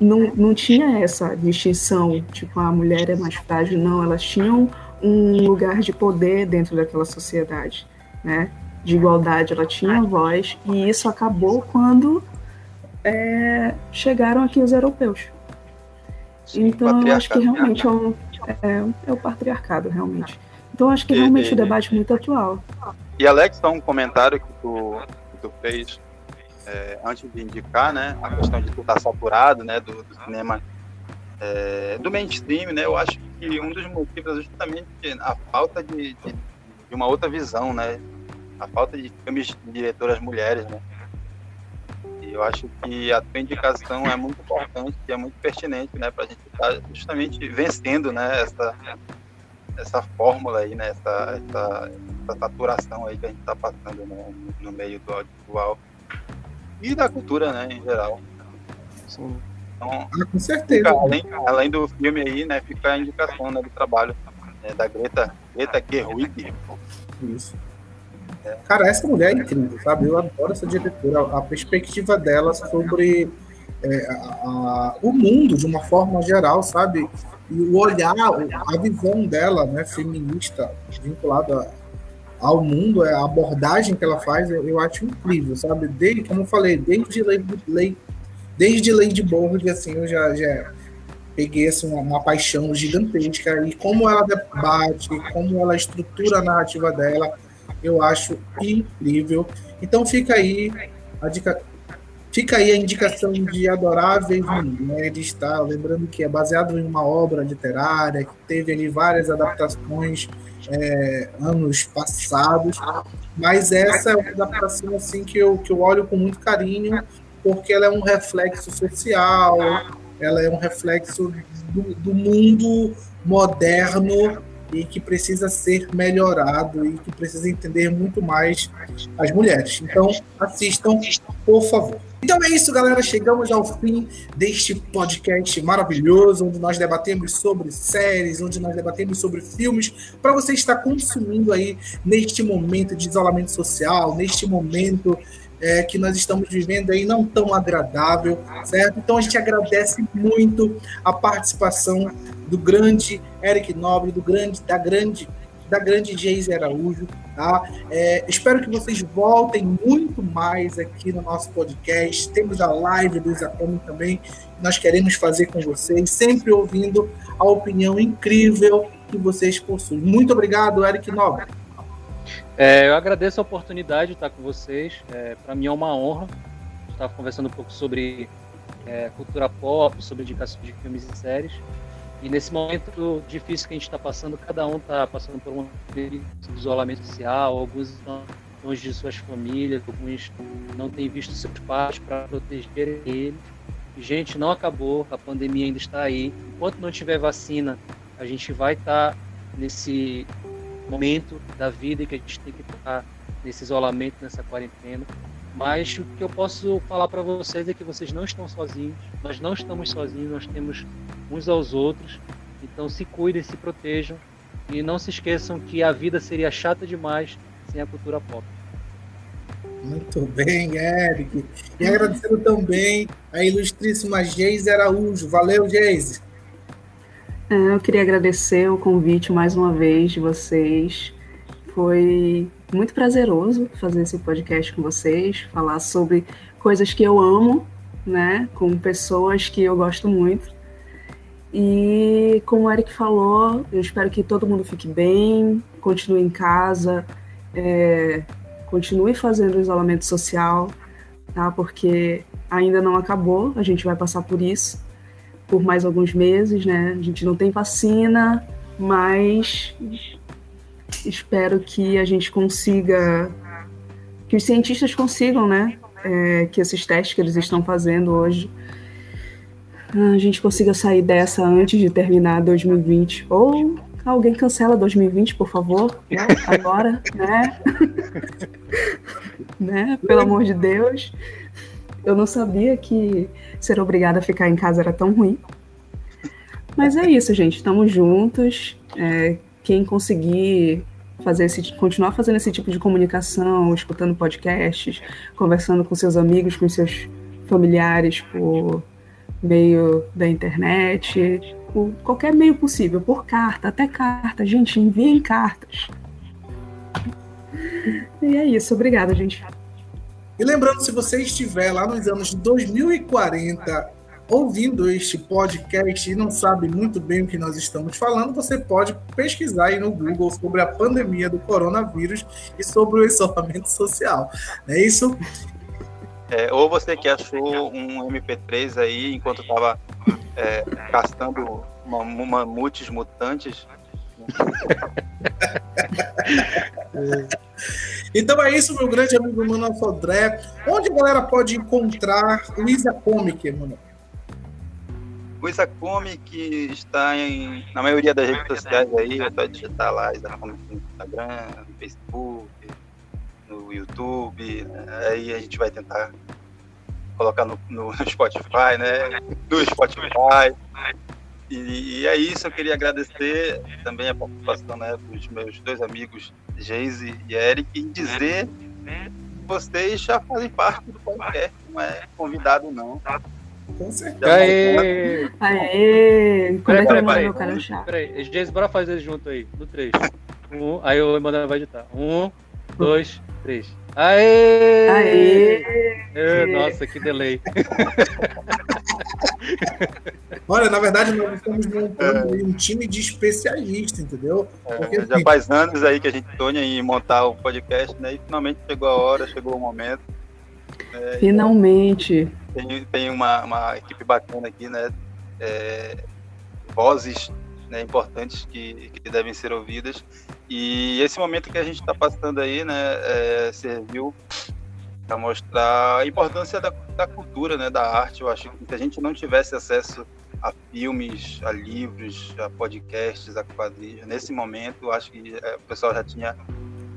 não, não tinha essa distinção, tipo, a mulher é mais frágil, não, elas tinham um lugar de poder dentro daquela sociedade, né? De igualdade, ela tinha voz, e isso acabou quando é, chegaram aqui os europeus. Sim, então, eu acho que realmente é, um, é, é, o patriarcado, realmente. Então, acho que realmente o debate é muito atual. E, Alex, só um comentário que tu, que tu fez é, antes de indicar, né, a questão de estar saturado, né, do, do cinema é, do mainstream, né, eu acho que um dos motivos é justamente a falta de, de, de uma outra visão, né, a falta de filmes de diretoras mulheres, né. E eu acho que a tua indicação é muito importante e é muito pertinente, né, para a gente estar tá justamente vencendo, né, essa essa fórmula aí, né, essa, essa, essa saturação aí que a gente está passando no, no meio do audiovisual e da cultura, né, em geral. Sim. Então, ah, com certeza. Fica, além, além, do filme aí, né, fica a indicação né, do trabalho né, da Greta, Greta Gerwig. Isso. É. Cara, essa mulher é incrível, sabe? Eu adoro essa diretora, a perspectiva dela sobre é, a, a, o mundo de uma forma geral, sabe? E o olhar, a visão dela, né, feminista, vinculada ao mundo, é a abordagem que ela faz, eu, eu acho incrível, sabe? Desde, como eu falei, desde lei, desde de Borg, assim, eu já, já peguei assim, uma, uma, paixão gigantesca e como ela debate, como ela estrutura a narrativa dela, eu acho incrível. Então fica aí a dica, fica aí a indicação de Adoráveis Mulheres, tá? Lembrando que é baseado em uma obra literária que teve ali várias adaptações é, anos passados, mas essa é uma adaptação assim que eu, que eu olho com muito carinho, porque ela é um reflexo social, ela é um reflexo do, do mundo moderno e que precisa ser melhorado e que precisa entender muito mais as mulheres. Então, assistam, por favor. Então é isso, galera. Chegamos ao fim deste podcast maravilhoso, onde nós debatemos sobre séries, onde nós debatemos sobre filmes, para você estar consumindo aí neste momento de isolamento social, neste momento é, que nós estamos vivendo aí não tão agradável, certo? Então a gente agradece muito a participação do grande Eric Nobre, do grande, da grande, da grande Geise Araújo, tá? É, espero que vocês voltem muito mais aqui no nosso podcast. Temos a live do Isacome também, nós queremos fazer com vocês, sempre ouvindo a opinião incrível que vocês possuem. Muito obrigado, Eric Nobre. É, eu agradeço a oportunidade de estar com vocês. É, Para mim é uma honra estar conversando um pouco sobre é, cultura pop, sobre indicação de filmes e séries. E nesse momento difícil que a gente está passando, cada um está passando por um isolamento social, alguns estão longe de suas famílias, alguns não têm visto seus pais para proteger eles. Gente, não acabou, a pandemia ainda está aí. Enquanto não tiver vacina, a gente vai estar tá nesse momento da vida que a gente tem que estar nesse isolamento, nessa quarentena. Mas o que eu posso falar para vocês é que vocês não estão sozinhos, nós não estamos sozinhos, nós temos uns aos outros. Então se cuidem, se protejam E não se esqueçam que a vida seria chata demais sem a cultura pop. Muito bem, Eric. E agradecendo também a ilustríssima Geise Araújo. Valeu, Geise. É, eu queria agradecer o convite mais uma vez de vocês. Foi muito prazeroso fazer esse podcast com vocês, falar sobre coisas que eu amo, né, com pessoas que eu gosto muito. E como o Eric falou, eu espero que todo mundo fique bem, continue em casa, é, continue fazendo o isolamento social, tá? Porque ainda não acabou, a gente vai passar por isso por mais alguns meses, né? A gente não tem vacina, mas espero que a gente consiga, que os cientistas consigam, né? É, que esses testes que eles estão fazendo hoje a gente consiga sair dessa antes de terminar 2020. Ou alguém cancela 2020, por favor, né? agora, né? né? Pelo amor de Deus. Eu não sabia que ser obrigada a ficar em casa era tão ruim. Mas é isso, gente. Estamos juntos. É, quem conseguir fazer esse, continuar fazendo esse tipo de comunicação, escutando podcasts, conversando com seus amigos, com seus familiares por meio da internet, por qualquer meio possível, por carta, até carta. Gente, enviem cartas. E é isso, obrigada, gente. E lembrando, se você estiver lá nos anos 2040 ouvindo este podcast e não sabe muito bem o que nós estamos falando, você pode pesquisar aí no Google sobre a pandemia do coronavírus e sobre o isolamento social. Não é isso? É, ou você que achou um MP3 aí enquanto estava é, castando mamutes mutantes. então é isso, meu grande amigo Mano Sodré. Onde a galera pode encontrar Isa Comic, mano? O Isa Comic está em, na maioria das redes sociais aí, é só digitar lá Isa Comic no Instagram, no Facebook, no YouTube, né? aí a gente vai tentar colocar no, no Spotify, né? No Spotify. E, e, é isso, eu queria agradecer também a participação né, dos meus dois amigos, Geise e Eric, e dizer que vocês já fazem parte do podcast, não é convidado não. Com certeza. Aê! Aê! Quando é que vai mandar meu cara? Peraí, Geise, bora fazer junto aí, no 3. Um, aí o Emanuel vai editar. Um, dois, três. Aê! Aê! nossa, que delay. Olha, na verdade, nós estamos montando é. um time de especialistas, entendeu? Porque, é, já assim, faz anos aí que a gente sonha em montar o podcast, né? E finalmente chegou a hora, chegou o momento. É, finalmente. Tem, tem uma, uma equipe bacana aqui, né? É, vozes né, importantes que, que devem ser ouvidas. E esse momento que a gente está passando aí, né, é, serviu para mostrar a importância da, da, cultura, né, da arte. Eu acho que se a gente não tivesse acesso a filmes, a livros, a podcasts, a quadrinhos, nesse momento, eu acho que é, o pessoal já tinha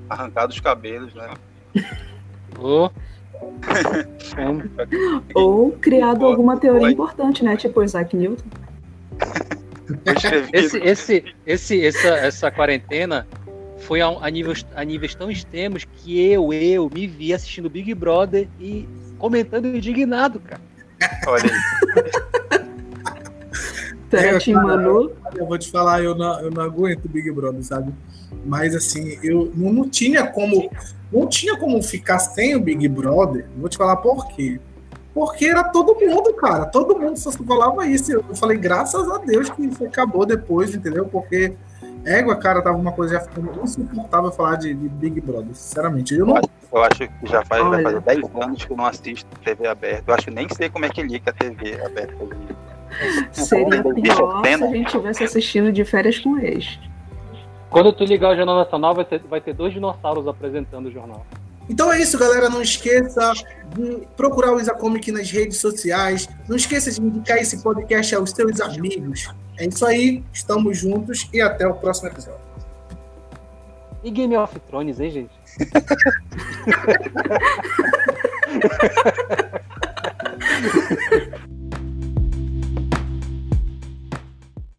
arrancado os cabelos, né? Oh. Ou criado alguma teoria importante, né? Tipo Isaac Newton. esse, esse, esse, essa, essa quarentena foi a, a, níveis, a níveis tão extremos que eu, eu me vi assistindo Big Brother e comentando indignado, cara. Olha aí. É, eu, eu vou te falar, eu não, eu não aguento Big Brother, sabe? Mas assim, eu não, não tinha como não tinha como ficar sem o Big Brother. Vou te falar por quê. Porque era todo mundo, cara. Todo mundo só falava isso. Eu falei, graças a Deus que isso acabou depois, entendeu? Porque égua, cara, tava uma coisa já ficando insuportável falar de, de Big Brother, sinceramente. Eu, não... eu acho que já faz, vai fazer 10 anos que eu não assisto TV aberta. Eu acho que nem sei como é que liga a TV aberta. Seria pior se a gente estivesse assistindo de férias com ex. Quando tu ligar o Jornal Nacional, vai ter, vai ter dois dinossauros apresentando o jornal. Então é isso, galera. Não esqueça de procurar o Isacomic nas redes sociais. Não esqueça de indicar esse podcast aos seus amigos. É isso aí. Estamos juntos e até o próximo episódio. E Game of Thrones, hein, gente?